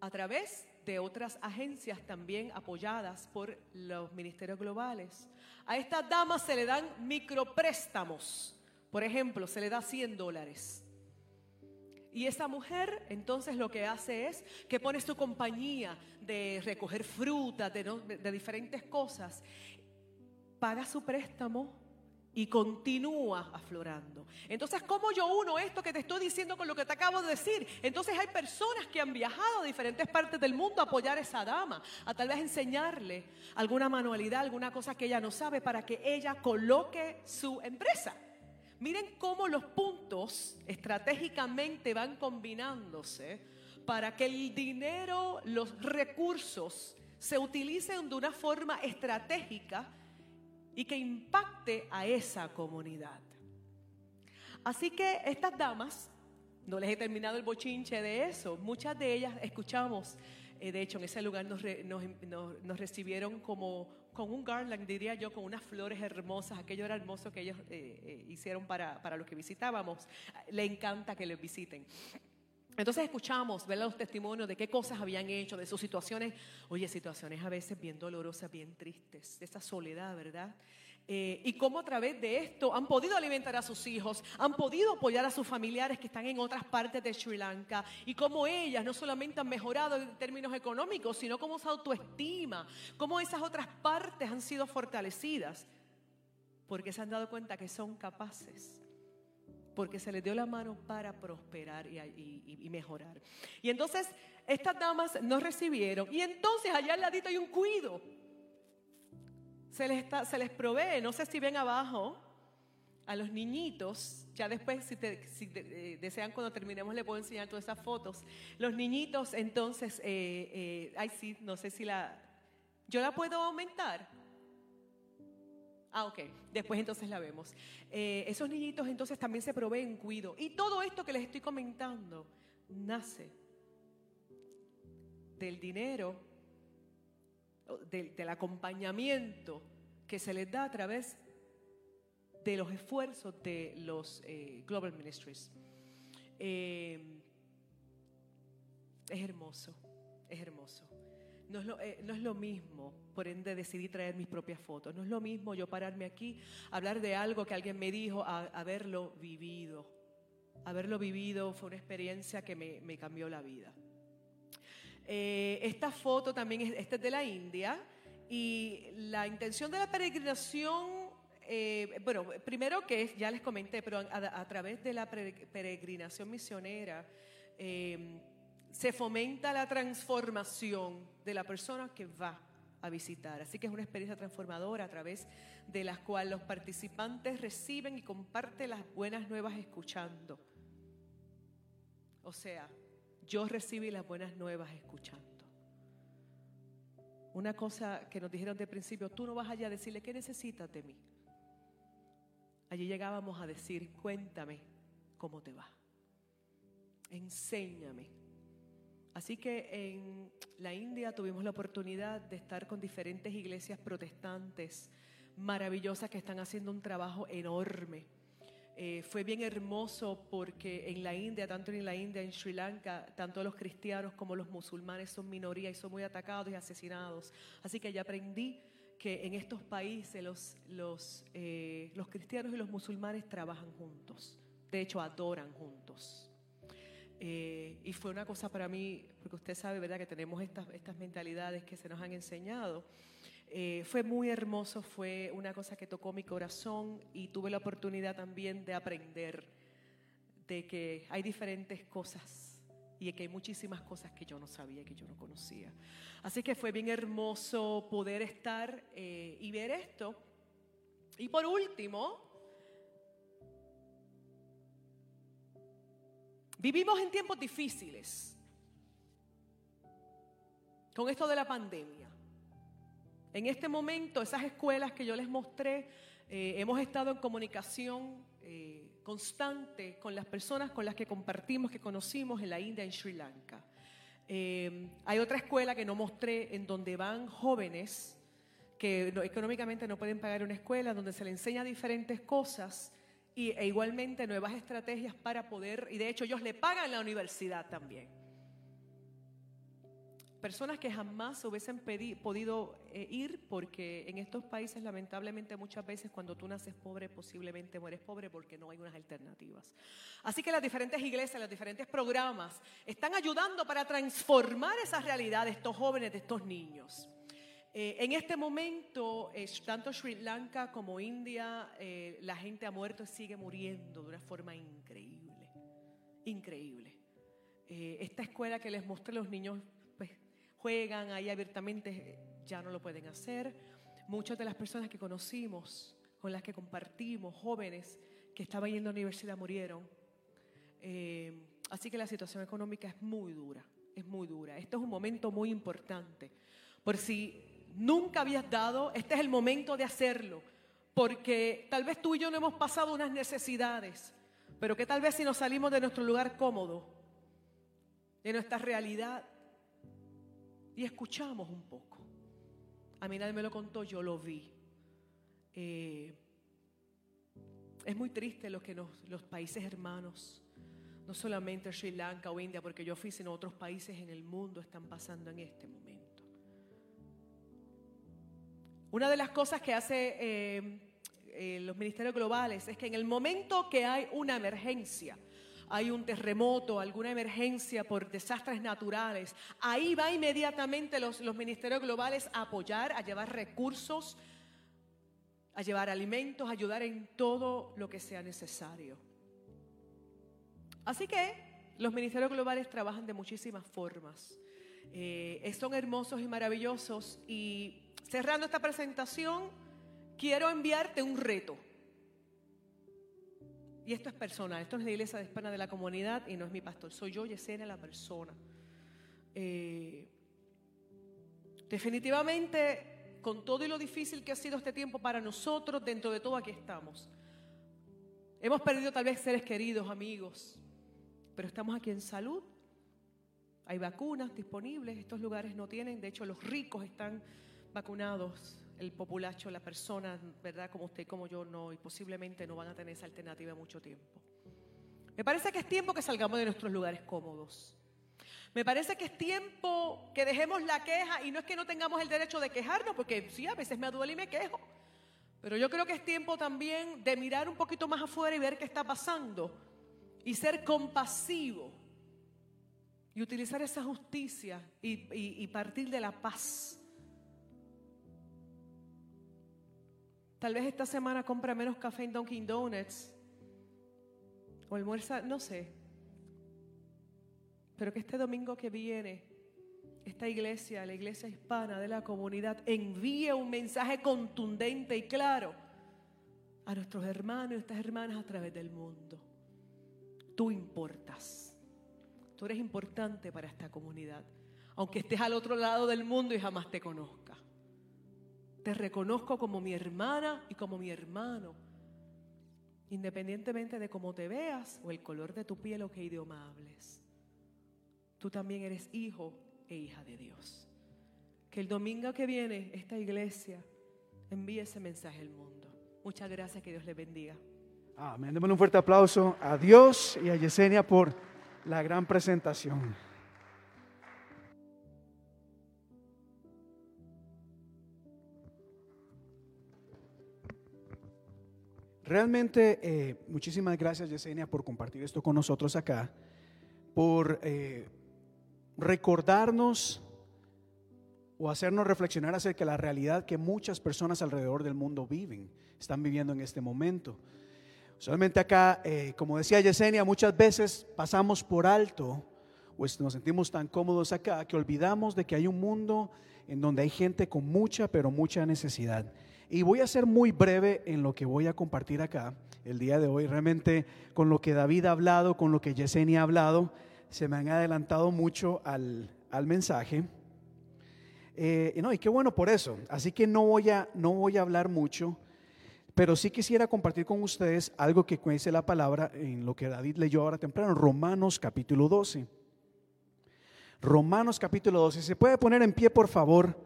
a través de otras agencias también apoyadas por los ministerios globales. A estas damas se le dan micropréstamos. Por ejemplo, se le da 100 dólares. Y esa mujer entonces lo que hace es que pone su compañía de recoger frutas, de, de, diferentes cosas, paga su préstamo y continúa aflorando. Entonces, ¿cómo yo uno esto que te estoy diciendo con lo que te acabo de decir? Entonces hay personas que han viajado a diferentes partes del mundo a apoyar a esa dama, a tal vez enseñarle alguna manualidad, alguna cosa que ella no sabe para que ella coloque su empresa. Miren cómo los puntos estratégicamente van combinándose para que el dinero, los recursos se utilicen de una forma estratégica y que impacte a esa comunidad. Así que estas damas, no les he terminado el bochinche de eso, muchas de ellas escuchamos, eh, de hecho en ese lugar nos, re- nos- nos- nos recibieron como con un garland, diría yo, con unas flores hermosas, aquello era hermoso que ellos eh, eh, hicieron para, para los que visitábamos. Le encanta que les visiten. Entonces escuchamos, ¿verdad? Los testimonios de qué cosas habían hecho, de sus situaciones, oye, situaciones a veces bien dolorosas, bien tristes, de esa soledad, ¿verdad? Eh, y cómo a través de esto han podido alimentar a sus hijos, han podido apoyar a sus familiares que están en otras partes de Sri Lanka, y cómo ellas no solamente han mejorado en términos económicos, sino cómo su autoestima, cómo esas otras partes han sido fortalecidas, porque se han dado cuenta que son capaces porque se les dio la mano para prosperar y, y- y mejorar. Y entonces estas damas nos recibieron y entonces allá al ladito hay un cuido. Se les, está- se les provee, no sé si ven abajo, a los niñitos, ya después si, te- si eh, desean cuando terminemos le puedo enseñar todas esas fotos. Los niñitos entonces, eh, eh, ay sí, no sé si la, yo la puedo aumentar. Ah, ok. Después entonces la vemos. Esos niñitos entonces también se proveen cuido. Y todo esto que les estoy comentando nace del dinero, del, acompañamiento que se les da a través de los esfuerzos de los eh, Global Ministries. Eh, es hermoso, es hermoso. No es, lo, eh, no es lo mismo, por ende decidí traer mis propias fotos. No es lo mismo yo pararme aquí, hablar de algo que alguien me dijo, a haberlo vivido. Haberlo vivido fue una experiencia que me cambió la vida. Eh, esta foto también es, esta es de la India y la intención de la peregrinación, eh, bueno, primero que es, ya les comenté, pero a, a través de la pere- peregrinación misionera eh, se fomenta la transformación de la persona que va a visitar. Así que es una experiencia transformadora a través de la cual los participantes reciben y comparten las buenas nuevas escuchando. O sea, yo recibí las buenas nuevas escuchando. Una cosa que nos dijeron de principio, tú no vas allá a decirle, ¿qué necesitas de mí? Allí llegábamos a decir, cuéntame cómo te va. Enséñame. Así que en la India tuvimos la oportunidad de estar con diferentes iglesias protestantes maravillosas que están haciendo un trabajo enorme. Eh, fue bien hermoso porque en la India, tanto en la India, en Sri Lanka, tanto los cristianos como los musulmanes son minoría y son muy atacados y asesinados. Así que ya aprendí que en estos países los, los, eh, los cristianos y los musulmanes trabajan juntos. De hecho, adoran juntos. Eh, y fue una cosa para mí, porque usted sabe, ¿verdad?, que tenemos estas, estas mentalidades que se nos han enseñado. Eh, fue muy hermoso, fue una cosa que tocó mi corazón y tuve la oportunidad también de aprender de que hay diferentes cosas y que hay muchísimas cosas que yo no sabía, que yo no conocía. Así que fue bien hermoso poder estar eh, y ver esto. Y por último, vivimos en tiempos difíciles con esto de la pandemia. En este momento, esas escuelas que yo les mostré, eh, hemos estado en comunicación eh, constante con las personas con las que compartimos, que conocimos en la India, en Sri Lanka. Eh, hay otra escuela que no mostré en donde van jóvenes que no- económicamente no pueden pagar una escuela, donde se les enseña diferentes cosas y, e igualmente nuevas estrategias para poder, y de hecho ellos le pagan la universidad también. Personas que jamás hubiesen podido eh, ir porque en estos países lamentablemente muchas veces cuando tú naces pobre posiblemente mueres pobre porque no hay unas alternativas. Así que las diferentes iglesias, los diferentes programas están ayudando para transformar esa realidad de estos jóvenes, de estos niños. Eh, en este momento, eh, tanto Sri Lanka como India, eh, la gente ha muerto y sigue muriendo de una forma increíble. Increíble. Eh, esta escuela que les mostré, los niños juegan ahí abiertamente, ya no lo pueden hacer. Muchas de las personas que conocimos, con las que compartimos, jóvenes que estaban yendo a la universidad, murieron. Eh, así que la situación económica es muy dura, es muy dura. Este es un momento muy importante. Por si nunca habías dado, este es el momento de hacerlo. Porque tal vez tú y yo no hemos pasado unas necesidades, pero que tal vez si nos salimos de nuestro lugar cómodo, de nuestra realidad, y escuchamos un poco. A mí nadie me lo contó, yo lo vi. Eh, es muy triste lo que los países hermanos, no solamente Sri Lanka o India, porque yo fui, sino otros países en el mundo están pasando en este momento. Una de las cosas que hace eh, eh, los ministerios globales es que en el momento que hay una emergencia, hay un terremoto, alguna emergencia por desastres naturales, ahí va inmediatamente los, los ministerios globales a apoyar, a llevar recursos, a llevar alimentos, a ayudar en todo lo que sea necesario. Así que los ministerios globales trabajan de muchísimas formas. Eh, son hermosos y maravillosos. Y cerrando esta presentación, quiero enviarte un reto. Y esto es personal, esto es la iglesia de España de la comunidad y no es mi pastor, soy yo, Yesenia, la persona. Eh, definitivamente con todo y lo difícil que ha sido este tiempo para nosotros, dentro de todo aquí estamos. Hemos perdido tal vez seres queridos, amigos, pero estamos aquí en salud. Hay vacunas disponibles, estos lugares no tienen, de hecho los ricos están vacunados, el populacho, la persona, ¿verdad? Como usted como yo no, y posiblemente no van a tener esa alternativa mucho tiempo. Me parece que es tiempo que salgamos de nuestros lugares cómodos. Me parece que es tiempo que dejemos la queja y no es que no tengamos el derecho de quejarnos, porque sí, a veces me duele y me quejo. Pero yo creo que es tiempo también de mirar un poquito más afuera y ver qué está pasando y ser compasivo y utilizar esa justicia y, partir de la paz. Tal vez esta semana compra menos café en Dunkin' Donuts o almuerza, no sé, pero que este domingo que viene, esta iglesia, la iglesia hispana de la comunidad, envíe un mensaje contundente y claro a nuestros hermanos y estas hermanas a través del mundo. Tú importas. Tú eres importante para esta comunidad. Aunque estés al otro lado del mundo y jamás te conozca. Te reconozco como mi hermana y como mi hermano. Independientemente de cómo te veas o el color de tu piel o qué idioma hables tú también eres hijo e hija de Dios. Que el domingo que viene esta iglesia envíe ese mensaje al mundo. Muchas gracias, que Dios les bendiga. Amén. Démosle un fuerte aplauso a Dios y a Yesenia por la gran presentación. Realmente, eh, muchísimas gracias Yesenia por compartir esto con nosotros acá, por eh, recordarnos o hacernos reflexionar acerca de la realidad que muchas personas alrededor del mundo viven, están viviendo en este momento. Solamente acá, eh, como decía Yesenia, muchas veces pasamos por alto, pues nos sentimos tan cómodos acá que olvidamos de que hay un mundo en donde hay gente con mucha, pero mucha necesidad. Y voy a ser muy breve en lo que voy a compartir acá el día de hoy. Realmente con lo que David ha hablado, con lo que Yesenia ha hablado, se me han adelantado mucho al, mensaje. Eh, y no, y qué bueno por eso. Así que no voy, a, no voy a hablar mucho, pero sí quisiera compartir con ustedes algo que dice la palabra en lo que David leyó ahora temprano, Romanos capítulo 12. Romanos capítulo 12. ¿Se puede poner en pie, por favor?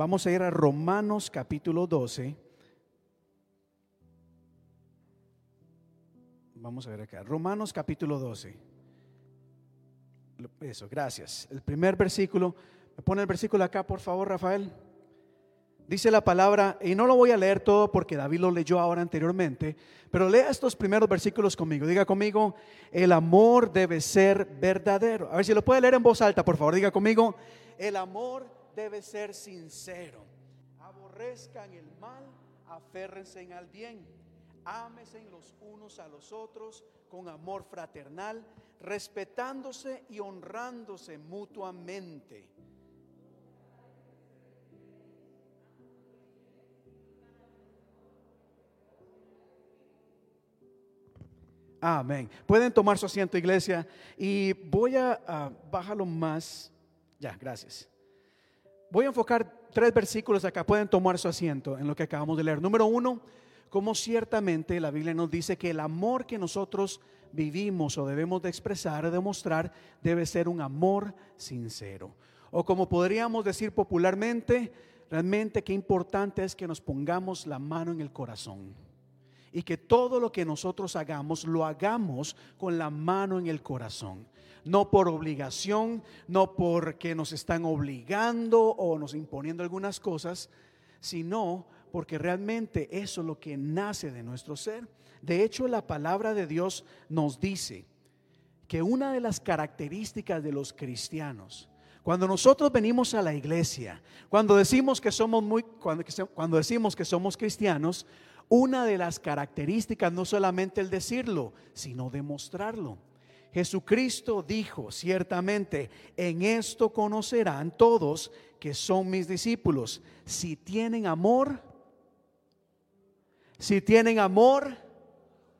Vamos a ir a Romanos capítulo 12. Vamos a ver acá. Romanos capítulo 12. Eso, gracias. El primer versículo, me pone el versículo acá, por favor, Rafael. Dice la palabra, y no lo voy a leer todo porque David lo leyó ahora anteriormente, pero lea estos primeros versículos conmigo. Diga conmigo, el amor debe ser verdadero. A ver si lo puede leer en voz alta, por favor. Diga conmigo, el amor debe ser sincero. Aborrezcan el mal, aférrense al bien. Ámesen los unos a los otros con amor fraternal, respetándose y honrándose mutuamente. Amén. Pueden tomar su asiento, iglesia, y voy a bajarlo más. Ya, gracias. Voy a enfocar tres versículos acá. Pueden tomar su asiento en lo que acabamos de leer. Número uno, como ciertamente la Biblia nos dice que el amor que nosotros vivimos o debemos de expresar, demostrar, debe ser un amor sincero. O como podríamos decir popularmente, realmente qué importante es que nos pongamos la mano en el corazón y que todo lo que nosotros hagamos lo hagamos con la mano en el corazón. No por obligación, no porque nos están obligando o nos imponiendo algunas cosas, sino porque realmente eso es lo que nace de nuestro ser. De hecho, la palabra de Dios nos dice que una de las características de los cristianos, cuando nosotros venimos a la iglesia, cuando decimos que somos muy cuando, decimos que somos cristianos, una de las características no solamente el decirlo, sino demostrarlo. Jesucristo dijo ciertamente, en esto conocerán todos que son mis discípulos, si tienen amor, si tienen amor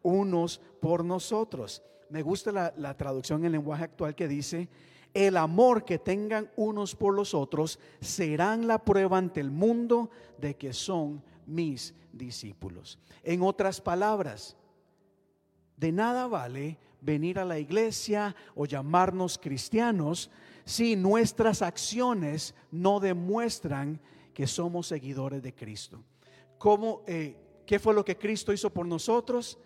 unos por nosotros. Me gusta la, traducción en lenguaje actual que dice, el amor que tengan unos por los otros serán la prueba ante el mundo de que son mis discípulos. En otras palabras, de nada vale venir a la iglesia o llamarnos cristianos si nuestras acciones no demuestran que somos seguidores de Cristo. ¿Cómo, eh, ¿Qué fue lo que Cristo hizo por nosotros?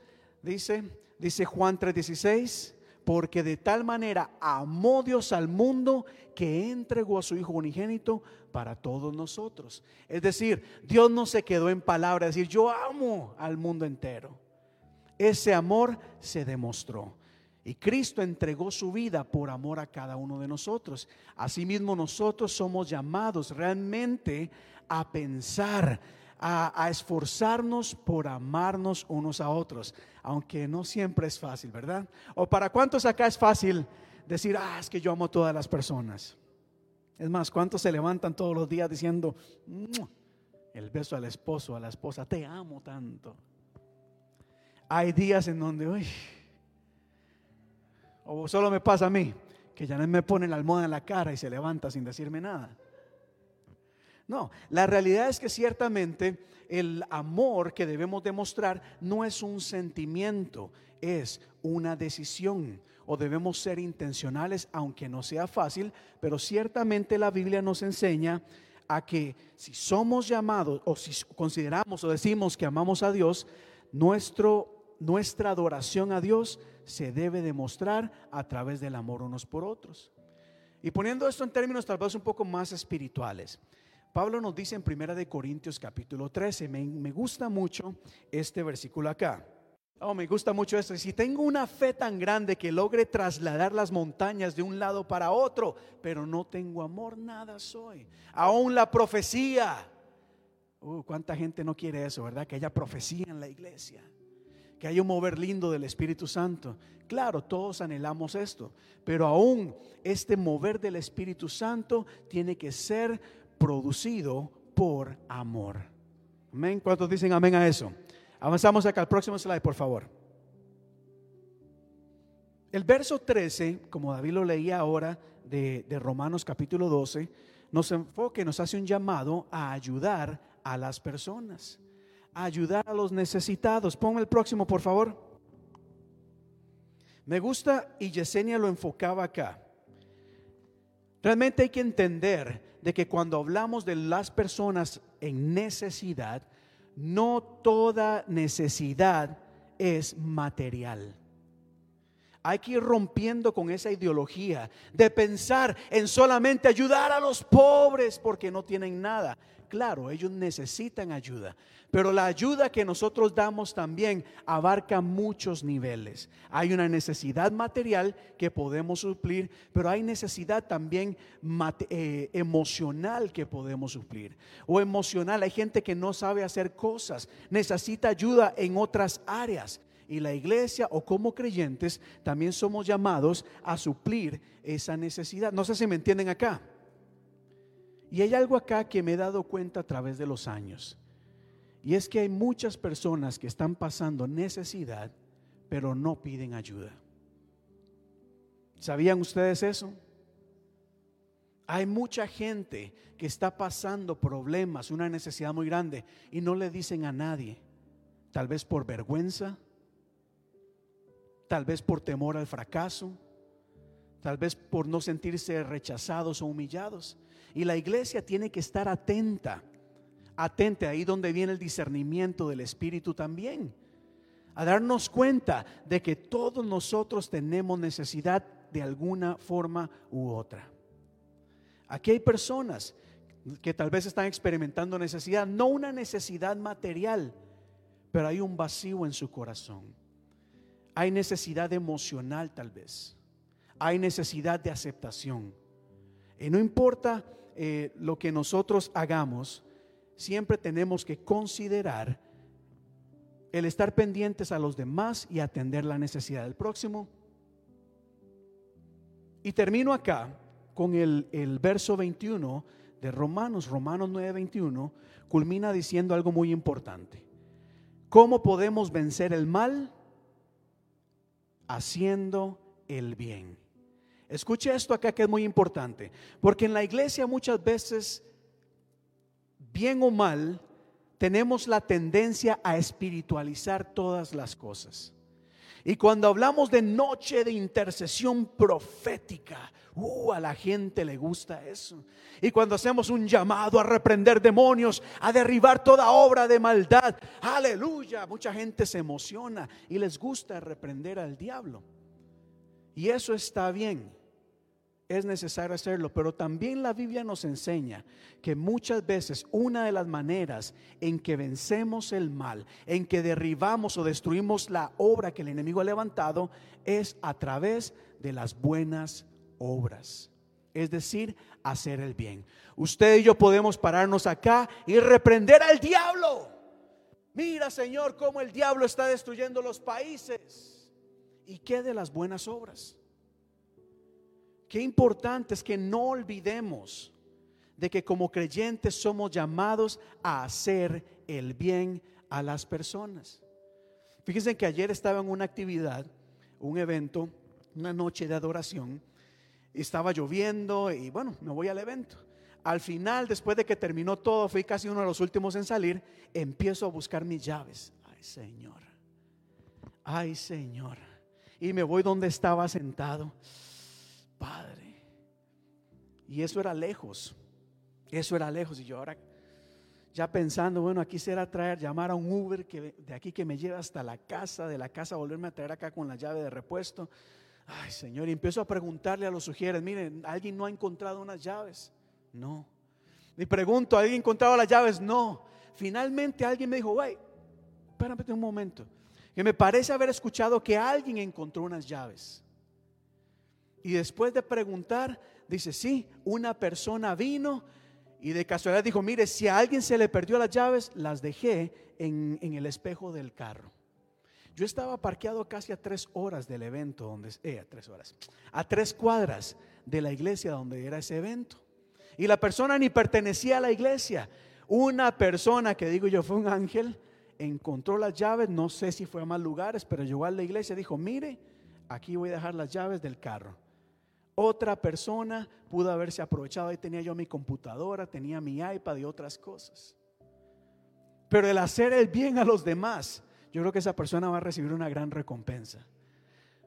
Dice, dice Juan 3:16, porque de tal manera amó Dios al mundo que entregó a su Hijo unigénito para todos nosotros. Es decir, Dios no se quedó en palabras, decir, yo amo al mundo entero. Ese amor se demostró. Y Cristo entregó su vida por amor a cada uno de nosotros. Asimismo, nosotros somos llamados realmente a pensar, a, esforzarnos por amarnos unos a otros, aunque no siempre es fácil, ¿verdad? O para cuántos acá es fácil decir, ah, es que yo amo a todas las personas. Es más, ¿cuántos se levantan todos los días diciendo el beso al esposo, a la esposa, te amo tanto? Hay días en donde, uy, o solo me pasa a mí, que ya no me pone la almohada en la cara y se levanta sin decirme nada. No, la realidad es que ciertamente el amor que debemos demostrar no es un sentimiento, es una decisión o debemos ser intencionales, aunque no sea fácil, pero ciertamente la Biblia nos enseña a que si somos llamados o si consideramos o decimos que amamos a Dios, nuestro, nuestra adoración a Dios se debe demostrar a través del amor unos por otros. Y poniendo esto en términos tal vez un poco más espirituales, Pablo nos dice en Primera de Corintios capítulo 13, me, me gusta mucho este versículo acá. Oh, me gusta mucho esto. Si tengo una fe tan grande que logre trasladar las montañas de un lado para otro, pero no tengo amor, nada soy. Aún la profecía. Uh, ¿Cuánta gente no quiere eso, verdad? Que haya profecía en la iglesia. Que haya un mover lindo del Espíritu Santo. Claro, todos anhelamos esto. Pero aún este mover del Espíritu Santo tiene que ser producido por amor. Amén. ¿Cuántos dicen amén a eso? Avanzamos acá al próximo slide, por favor. El verso 13, como David lo leía ahora de, de Romanos capítulo 12, nos enfoca y nos hace un llamado a ayudar a las personas, ayudar a los necesitados. Pon el próximo, por favor. Me gusta y Yesenia lo enfocaba acá. Realmente hay que entender de que cuando hablamos de las personas en necesidad, no toda necesidad es material. Hay que ir rompiendo con esa ideología de pensar en solamente ayudar a los pobres porque no tienen nada. Claro, ellos necesitan ayuda, pero la ayuda que nosotros damos también abarca muchos niveles. Hay una necesidad material que podemos suplir, pero hay necesidad también eh, emocional que podemos suplir. O emocional, hay gente que no sabe hacer cosas, necesita ayuda en otras áreas. Y la iglesia o como creyentes también somos llamados a suplir esa necesidad. No sé si me entienden acá. Y hay algo acá que me he dado cuenta a través de los años. Y es que hay muchas personas que están pasando necesidad, pero no piden ayuda. ¿Sabían ustedes eso? Hay mucha gente que está pasando problemas, una necesidad muy grande y no le dicen a nadie, tal vez por vergüenza, tal vez por temor al fracaso, tal vez por no sentirse rechazados o humillados. Y la iglesia tiene que estar atenta, atenta ahí donde viene el discernimiento del Espíritu también, a darnos cuenta de que todos nosotros tenemos necesidad de alguna forma u otra. Aquí hay personas que tal vez están experimentando necesidad, no una necesidad material, pero hay un vacío en su corazón. Hay necesidad emocional tal vez. Hay necesidad de aceptación. Y no importa eh, lo que nosotros hagamos, siempre tenemos que considerar el estar pendientes a los demás y atender la necesidad del próximo. Y termino acá con el, el verso 21 de Romanos, Romanos 9, 21, culmina diciendo algo muy importante. ¿Cómo podemos vencer el mal? Haciendo el bien. Escuche esto acá que es muy importante, porque en la iglesia muchas veces, bien o mal, tenemos la tendencia a espiritualizar todas las cosas. Y cuando hablamos de noche de intercesión profética, uh, a la gente le gusta eso. Y cuando hacemos un llamado a reprender demonios, a derribar toda obra de maldad, aleluya, mucha gente se emociona y les gusta reprender al diablo. Y eso está bien es necesario hacerlo, pero también la Biblia nos enseña que muchas veces una de las maneras en que vencemos el mal, en que derribamos o destruimos la obra que el enemigo ha levantado, es a través de las buenas obras. Es decir, hacer el bien. Usted y yo podemos pararnos acá y reprender al diablo. Mira, Señor, cómo el diablo está destruyendo los países. ¿Y qué de las buenas obras? Qué importante es que no olvidemos de que como creyentes somos llamados a hacer el bien a las personas. Fíjense que ayer estaba en una actividad, un evento, una noche de adoración, estaba lloviendo y bueno, me voy al evento. Al final, después de que terminó todo, fui casi uno de los últimos en salir, empiezo a buscar mis llaves. Ay, Señor. Ay, Señor. Y me voy donde estaba sentado. Y eso era lejos. Eso era lejos. Y yo ahora ya pensando, bueno, aquí será traer, llamar a un Uber que de aquí que me lleve hasta la casa, de la casa volverme a traer acá con la llave de repuesto. Ay, Señor, y empiezo a preguntarle a los sugieres, miren, ¿alguien no ha encontrado unas llaves? No. Y pregunto, ¿alguien ha encontrado las llaves? No. Finalmente alguien me dijo, güey, espérame un momento, que me parece haber escuchado que alguien encontró unas llaves. Y después de preguntar, dice, sí, una persona vino y de casualidad dijo, mire, si a alguien se le perdió las llaves, las dejé en, el espejo del carro. Yo estaba parqueado casi a tres horas del evento, donde, eh, a tres horas, a tres cuadras de la iglesia donde era ese evento. Y la persona ni pertenecía a la iglesia. Una persona que digo yo fue un ángel, encontró las llaves, no sé si fue a más lugares, pero llegó a la iglesia y dijo, mire, aquí voy a dejar las llaves del carro. Otra persona pudo haberse aprovechado. Ahí tenía yo mi computadora, tenía mi iPad y otras cosas. Pero el hacer el bien a los demás, yo creo que esa persona va a recibir una gran recompensa.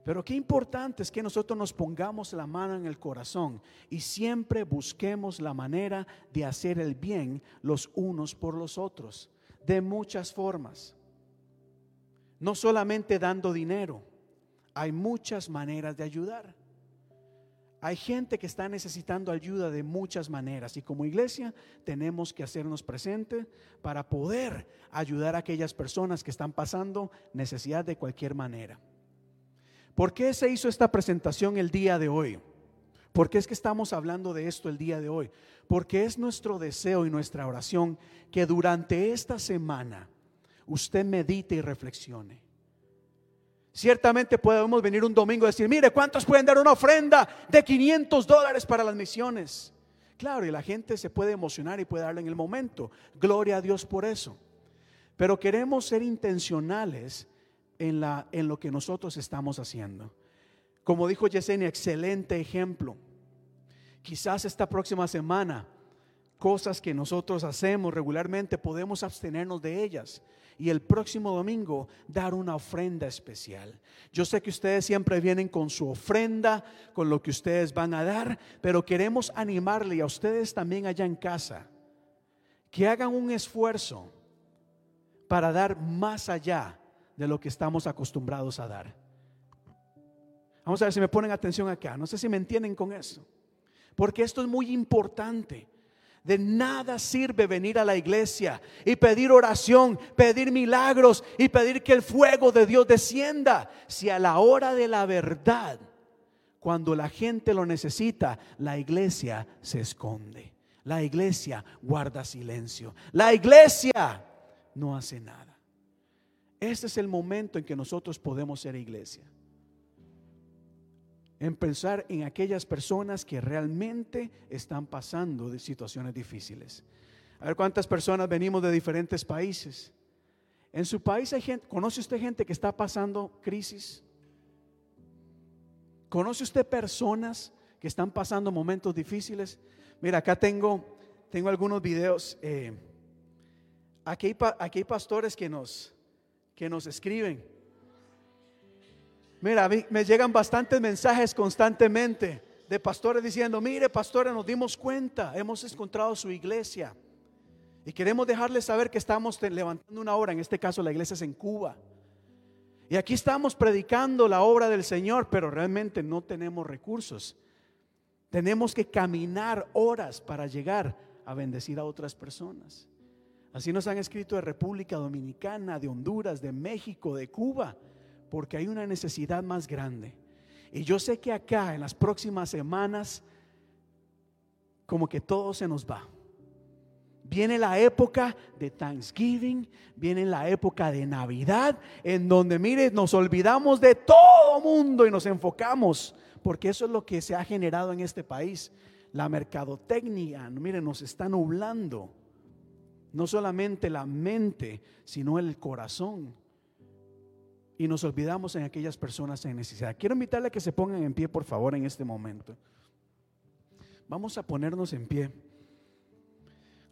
Pero qué importante es que nosotros nos pongamos la mano en el corazón y siempre busquemos la manera de hacer el bien los unos por los otros, de muchas formas. No solamente dando dinero, hay muchas maneras de ayudar. Hay gente que está necesitando ayuda de muchas maneras y como iglesia tenemos que hacernos presentes para poder ayudar a aquellas personas que están pasando necesidad de cualquier manera. ¿Por qué se hizo esta presentación el día de hoy? ¿Por qué es que estamos hablando de esto el día de hoy? Porque es nuestro deseo y nuestra oración que durante esta semana usted medite y reflexione. Ciertamente podemos venir un domingo y decir, mire, ¿cuántos pueden dar una ofrenda de 500 dólares para las misiones? Claro, y la gente se puede emocionar y puede darle en el momento. Gloria a Dios por eso. Pero queremos ser intencionales en, la, en lo que nosotros estamos haciendo. Como dijo Yesenia, excelente ejemplo. Quizás esta próxima semana, cosas que nosotros hacemos regularmente, podemos abstenernos de ellas. Y el próximo domingo dar una ofrenda especial. Yo sé que ustedes siempre vienen con su ofrenda, con lo que ustedes van a dar, pero queremos animarle a ustedes también allá en casa que hagan un esfuerzo para dar más allá de lo que estamos acostumbrados a dar. Vamos a ver si me ponen atención acá. No sé si me entienden con eso. Porque esto es muy importante. De nada sirve venir a la iglesia y pedir oración, pedir milagros y pedir que el fuego de Dios descienda. Si a la hora de la verdad, cuando la gente lo necesita, la iglesia se esconde. La iglesia guarda silencio. La iglesia no hace nada. Este es el momento en que nosotros podemos ser iglesia. En pensar en aquellas personas que realmente están pasando de situaciones difíciles. A ver cuántas personas venimos de diferentes países. En su país hay gente, ¿conoce usted gente que está pasando crisis? ¿Conoce usted personas que están pasando momentos difíciles? Mira, acá tengo, tengo algunos videos. Eh, aquí, aquí hay pastores que nos, que nos escriben. Mira, me llegan bastantes mensajes constantemente de pastores diciendo, mire, pastores, nos dimos cuenta, hemos encontrado su iglesia. Y queremos dejarles saber que estamos levantando una obra, en este caso la iglesia es en Cuba. Y aquí estamos predicando la obra del Señor, pero realmente no tenemos recursos. Tenemos que caminar horas para llegar a bendecir a otras personas. Así nos han escrito de República Dominicana, de Honduras, de México, de Cuba, porque hay una necesidad más grande. Y yo sé que acá en las próximas semanas, como que todo se nos va. Viene la época de Thanksgiving, viene la época de Navidad, en donde, mire, nos olvidamos de todo mundo y nos enfocamos, porque eso es lo que se ha generado en este país. La mercadotecnia, mire, nos está nublando no solamente la mente, sino el corazón. Y nos olvidamos en aquellas personas en necesidad. Quiero invitarle a que se pongan en pie, por favor, en este momento. Vamos a ponernos en pie.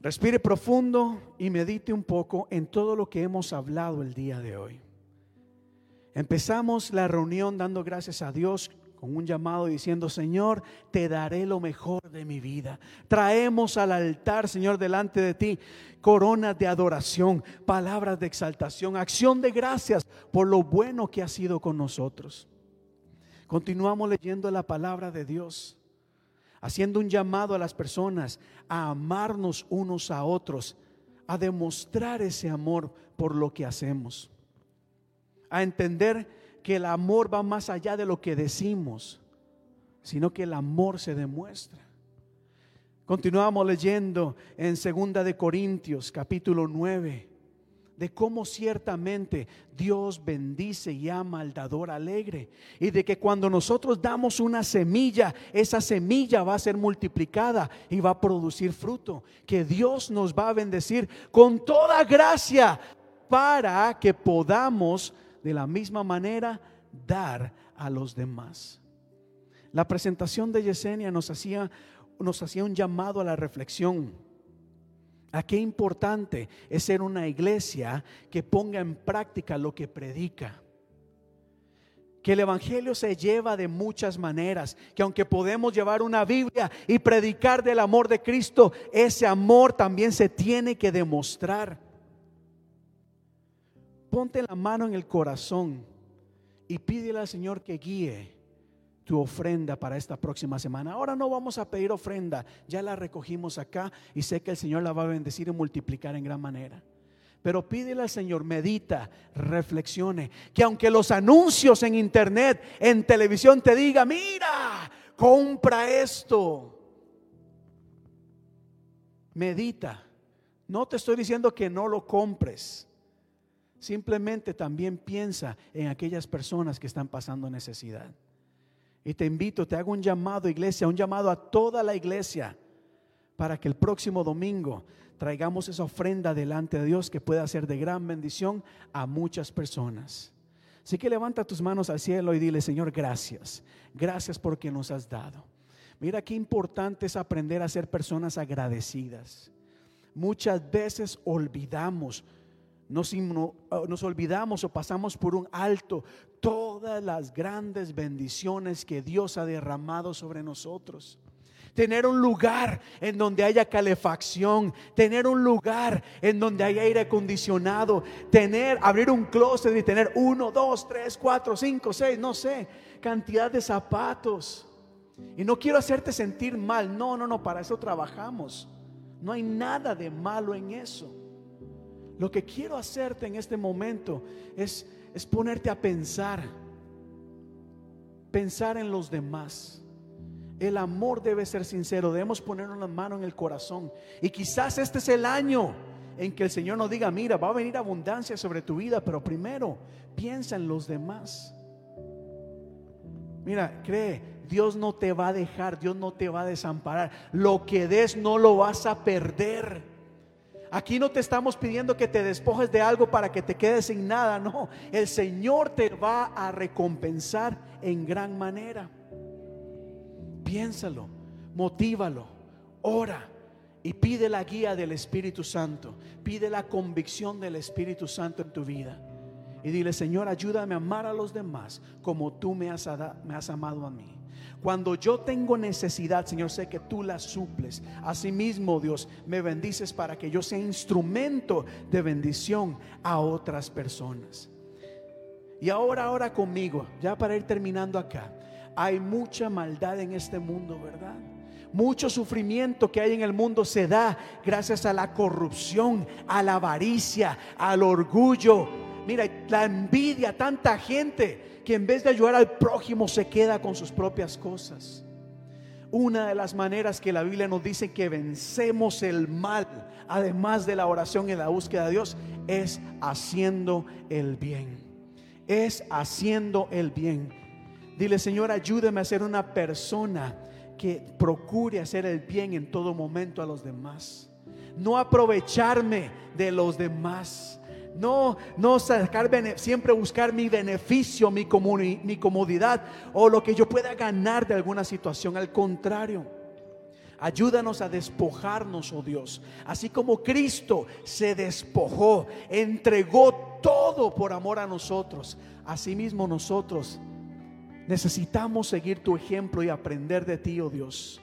Respire profundo y medite un poco en todo lo que hemos hablado el día de hoy. Empezamos la reunión dando gracias a Dios con un llamado diciendo, Señor, te daré lo mejor de mi vida. Traemos al altar, Señor, delante de ti coronas de adoración, palabras de exaltación, acción de gracias por lo bueno que ha sido con nosotros. Continuamos leyendo la palabra de Dios, haciendo un llamado a las personas a amarnos unos a otros, a demostrar ese amor por lo que hacemos, a entender que el amor va más allá de lo que decimos, sino que el amor se demuestra. Continuamos leyendo en Segunda de Corintios, capítulo 9, de cómo ciertamente Dios bendice y ama al dador alegre y de que cuando nosotros damos una semilla, esa semilla va a ser multiplicada y va a producir fruto, que Dios nos va a bendecir con toda gracia para que podamos de la misma manera dar a los demás. La presentación de Yesenia nos hacía, nos hacía un llamado a la reflexión. A qué importante es ser una iglesia que ponga en práctica lo que predica. Que el Evangelio se lleva de muchas maneras, que aunque podemos llevar una Biblia y predicar del amor de Cristo, ese amor también se tiene que demostrar ponte la mano en el corazón y pídele al Señor que guíe tu ofrenda para esta próxima semana. Ahora no vamos a pedir ofrenda, ya la recogimos acá y sé que el Señor la va a bendecir y multiplicar en gran manera. Pero pídele al Señor, medita, reflexione, que aunque los anuncios en internet, en televisión te diga, mira, compra esto. Medita. No te estoy diciendo que no lo compres. Simplemente también piensa en aquellas personas que están pasando necesidad. Y te invito, te hago un llamado, iglesia, un llamado a toda la iglesia para que el próximo domingo traigamos esa ofrenda delante de Dios que pueda ser de gran bendición a muchas personas. Así que levanta tus manos al cielo y dile, Señor, gracias. Gracias porque nos has dado. Mira qué importante es aprender a ser personas agradecidas. Muchas veces olvidamos, nos, nos, olvidamos o pasamos por un alto todas las grandes bendiciones que Dios ha derramado sobre nosotros tener un lugar en donde haya calefacción, tener un lugar en donde haya aire acondicionado, tener, abrir un closet y tener uno, dos, tres, cuatro, cinco, seis, no sé, cantidad de zapatos. Y no quiero hacerte sentir mal, no, no, no, para eso trabajamos. No hay nada de malo en eso. Lo que quiero hacerte en este momento es, es ponerte a pensar, pensar en los demás. El amor debe ser sincero, debemos ponernos la mano en el corazón. Y quizás este es el año en que el Señor nos diga, mira, va a venir abundancia sobre tu vida, pero primero piensa en los demás. Mira, cree, Dios no te va a dejar, Dios no te va a desamparar. Lo que des no lo vas a perder. Aquí no te estamos pidiendo que te despojes de algo para que te quedes sin nada, no. El Señor te va a recompensar en gran manera piénsalo, motívalo, ora y pide la guía del Espíritu Santo, pide la convicción del Espíritu Santo en tu vida. Y dile, Señor, ayúdame a amar a los demás como tú me has, me has amado a mí. Cuando yo tengo necesidad, Señor, sé que tú la suples. Asimismo, Dios, me bendices para que yo sea instrumento de bendición a otras personas. Y ahora, ahora conmigo, ya para ir terminando acá. Hay mucha maldad en este mundo, ¿verdad? Mucho sufrimiento que hay en el mundo se da gracias a la corrupción, a la avaricia, al orgullo. Mira, la envidia, tanta gente que en vez de ayudar al prójimo se queda con sus propias cosas. Una de las maneras que la Biblia nos dice que vencemos el mal, además de la oración y la búsqueda de Dios, es haciendo el bien. Es haciendo el bien. Dile, Señor, ayúdame a ser una persona que procure hacer el bien en todo momento a los demás. No aprovecharme de los demás. No, no sacar, siempre buscar mi beneficio, mi, mi comodidad o lo que yo pueda ganar de alguna situación. Al contrario, Ayúdanos a despojarnos, oh Dios. Así como Cristo se despojó, entregó todo por amor a nosotros. Asimismo nosotros Necesitamos seguir tu ejemplo y aprender de ti, oh Dios,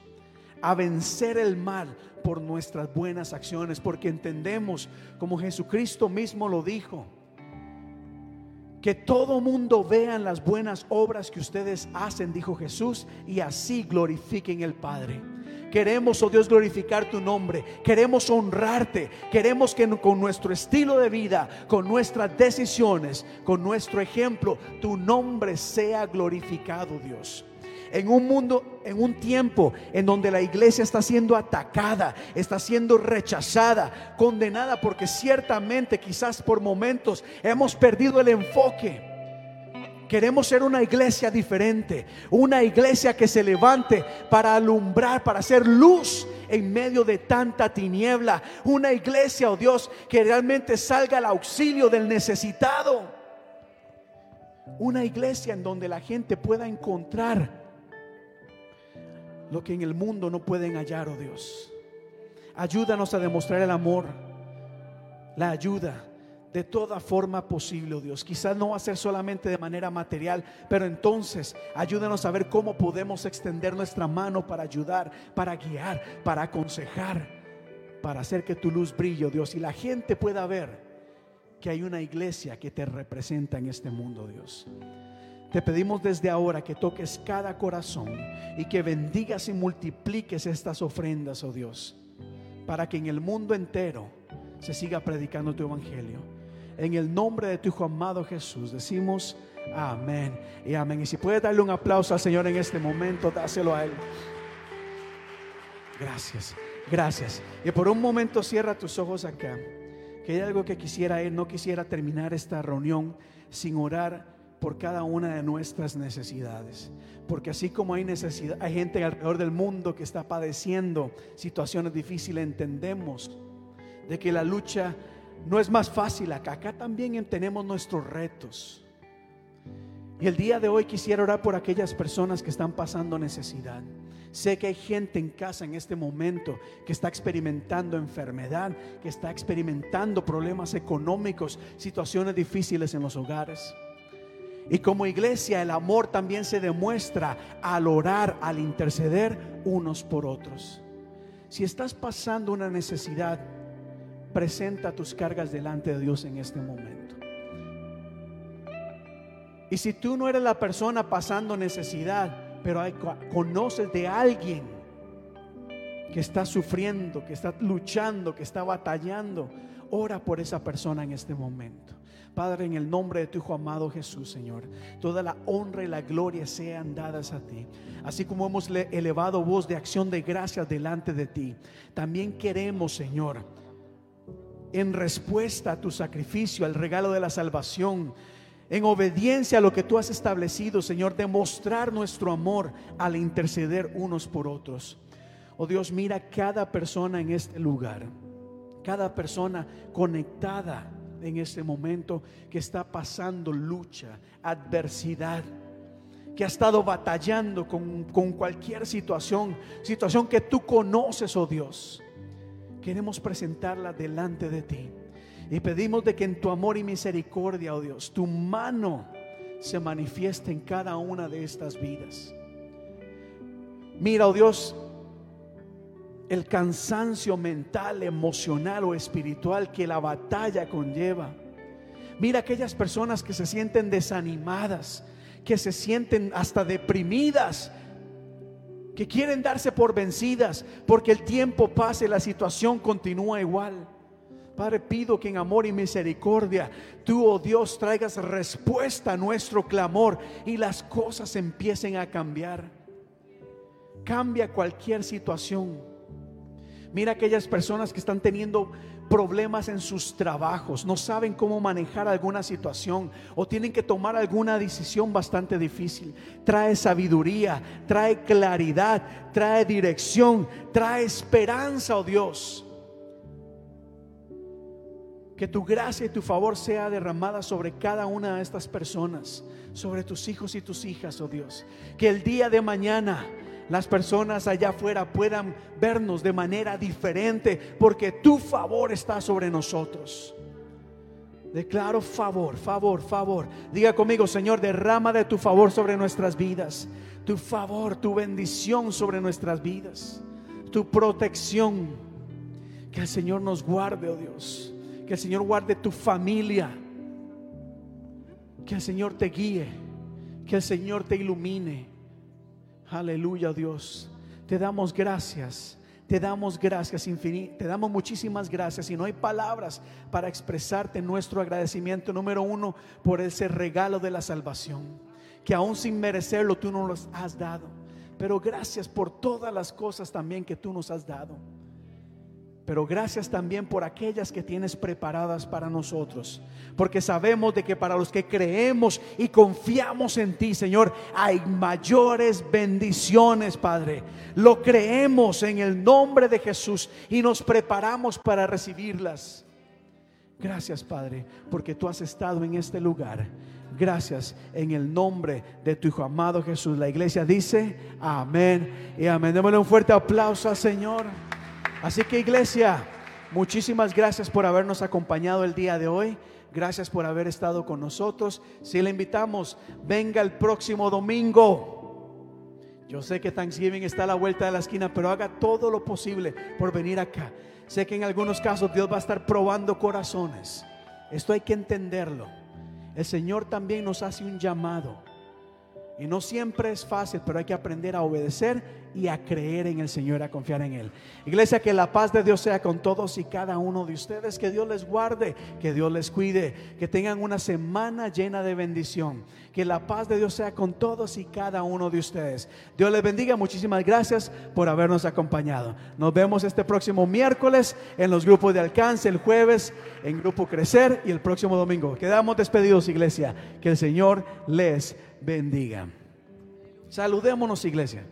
a vencer el mal por nuestras buenas acciones, porque entendemos, como Jesucristo mismo lo dijo, que todo mundo vean las buenas obras que ustedes hacen, dijo Jesús, y así glorifiquen el Padre. Queremos, oh Dios, glorificar tu nombre. Queremos honrarte. Queremos que con nuestro estilo de vida, con nuestras decisiones, con nuestro ejemplo, tu nombre sea glorificado, Dios en un mundo, en un tiempo en donde la iglesia está siendo atacada, está siendo rechazada, condenada, porque ciertamente quizás por momentos hemos perdido el enfoque. Queremos ser una iglesia diferente, una iglesia que se levante para alumbrar, para hacer luz en medio de tanta tiniebla. Una iglesia, oh Dios, que realmente salga al auxilio del necesitado. Una iglesia en donde la gente pueda encontrar lo que en el mundo no pueden hallar, oh Dios. Ayúdanos a demostrar el amor, la ayuda de toda forma posible, oh Dios. Quizás no va a ser solamente de manera material, pero entonces ayúdanos a ver cómo podemos extender nuestra mano para ayudar, para guiar, para aconsejar, para hacer que tu luz brille, oh Dios, y la gente pueda ver que hay una iglesia que te representa en este mundo, Dios. Te pedimos desde ahora que toques cada corazón y que bendigas y multipliques estas ofrendas, oh Dios, para que en el mundo entero se siga predicando tu evangelio. En el nombre de tu Hijo amado Jesús decimos amén y amén. Y si puedes darle un aplauso al Señor en este momento, dáselo a Él. Gracias, gracias. Y por un momento cierra tus ojos acá. Que hay algo que quisiera Él, no quisiera terminar esta reunión sin orar por cada una de nuestras necesidades. Porque así como hay necesidad, hay gente alrededor del mundo que está padeciendo situaciones difíciles, entendemos de que la lucha no es más fácil acá. Acá también tenemos nuestros retos. Y el día de hoy quisiera orar por aquellas personas que están pasando necesidad. Sé que hay gente en casa en este momento que está experimentando enfermedad, que está experimentando problemas económicos, situaciones difíciles en los hogares. Y como iglesia el amor también se demuestra al orar, al interceder unos por otros. Si estás pasando una necesidad, presenta tus cargas delante de Dios en este momento. Y si tú no eres la persona pasando necesidad, pero hay, conoces de alguien que está sufriendo, que está luchando, que está batallando, ora por esa persona en este momento. Padre, en el nombre de tu Hijo amado Jesús, Señor, toda la honra y la gloria sean dadas a ti. Así como hemos elevado voz de acción de gracias delante de ti, también queremos, Señor, en respuesta a tu sacrificio, al regalo de la salvación, en obediencia a lo que tú has establecido, Señor, demostrar nuestro amor al interceder unos por otros. Oh Dios, mira cada persona en este lugar, cada persona conectada en este momento que está pasando lucha, adversidad, que ha estado batallando con, con cualquier situación, situación que tú conoces, oh Dios. Queremos presentarla delante de ti. Y pedimos de que en tu amor y misericordia, oh Dios, tu mano se manifieste en cada una de estas vidas. Mira, oh Dios, el cansancio mental, emocional o espiritual que la batalla conlleva. Mira aquellas personas que se sienten desanimadas, que se sienten hasta deprimidas, que quieren darse por vencidas porque el tiempo pase, la situación continúa igual. Padre, pido que en amor y misericordia tú, oh Dios, traigas respuesta a nuestro clamor y las cosas empiecen a cambiar. Cambia cualquier situación. Mira aquellas personas que están teniendo problemas en sus trabajos, no saben cómo manejar alguna situación o tienen que tomar alguna decisión bastante difícil. Trae sabiduría, trae claridad, trae dirección, trae esperanza, oh Dios. Que tu gracia y tu favor sea derramada sobre cada una de estas personas, sobre tus hijos y tus hijas, oh Dios. Que el día de mañana las personas allá afuera puedan vernos de manera diferente, porque tu favor está sobre nosotros. Declaro favor, favor, favor. Diga conmigo, Señor, derrama de tu favor sobre nuestras vidas. Tu favor, tu bendición sobre nuestras vidas. Tu protección. Que el Señor nos guarde, oh Dios que el Señor guarde tu familia. Que el Señor te guíe. Que el Señor te ilumine. Aleluya, Dios. Te damos gracias. Te damos gracias infinitas. Te damos muchísimas gracias. Y no hay palabras para expresarte nuestro agradecimiento número uno por ese regalo de la salvación. Que aún sin merecerlo tú nos has dado. Pero gracias por todas las cosas también que tú nos has dado. Pero gracias también por aquellas que tienes preparadas para nosotros. Porque sabemos de que para los que creemos y confiamos en ti, Señor, hay mayores bendiciones, Padre. Lo creemos en el nombre de Jesús y nos preparamos para recibirlas. Gracias, Padre, porque tú has estado en este lugar. Gracias en el nombre de tu Hijo amado Jesús. La iglesia dice amén y amén. Démosle un fuerte aplauso al Señor. Así que iglesia, muchísimas gracias por habernos acompañado el día de hoy. Gracias por haber estado con nosotros. Si le invitamos, venga el próximo domingo. Yo sé que Thanksgiving está a la vuelta de la esquina, pero haga todo lo posible por venir acá. Sé que en algunos casos Dios va a estar probando corazones. Esto hay que entenderlo. El Señor también nos hace un llamado. Y no siempre es fácil, pero hay que aprender a obedecer y a creer en el Señor, a confiar en Él. Iglesia, que la paz de Dios sea con todos y cada uno de ustedes, que Dios les guarde, que Dios les cuide, que tengan una semana llena de bendición, que la paz de Dios sea con todos y cada uno de ustedes. Dios les bendiga, muchísimas gracias por habernos acompañado. Nos vemos este próximo miércoles en los grupos de alcance, el jueves en Grupo Crecer y el próximo domingo. Quedamos despedidos, iglesia, que el Señor les bendiga. Saludémonos, iglesia.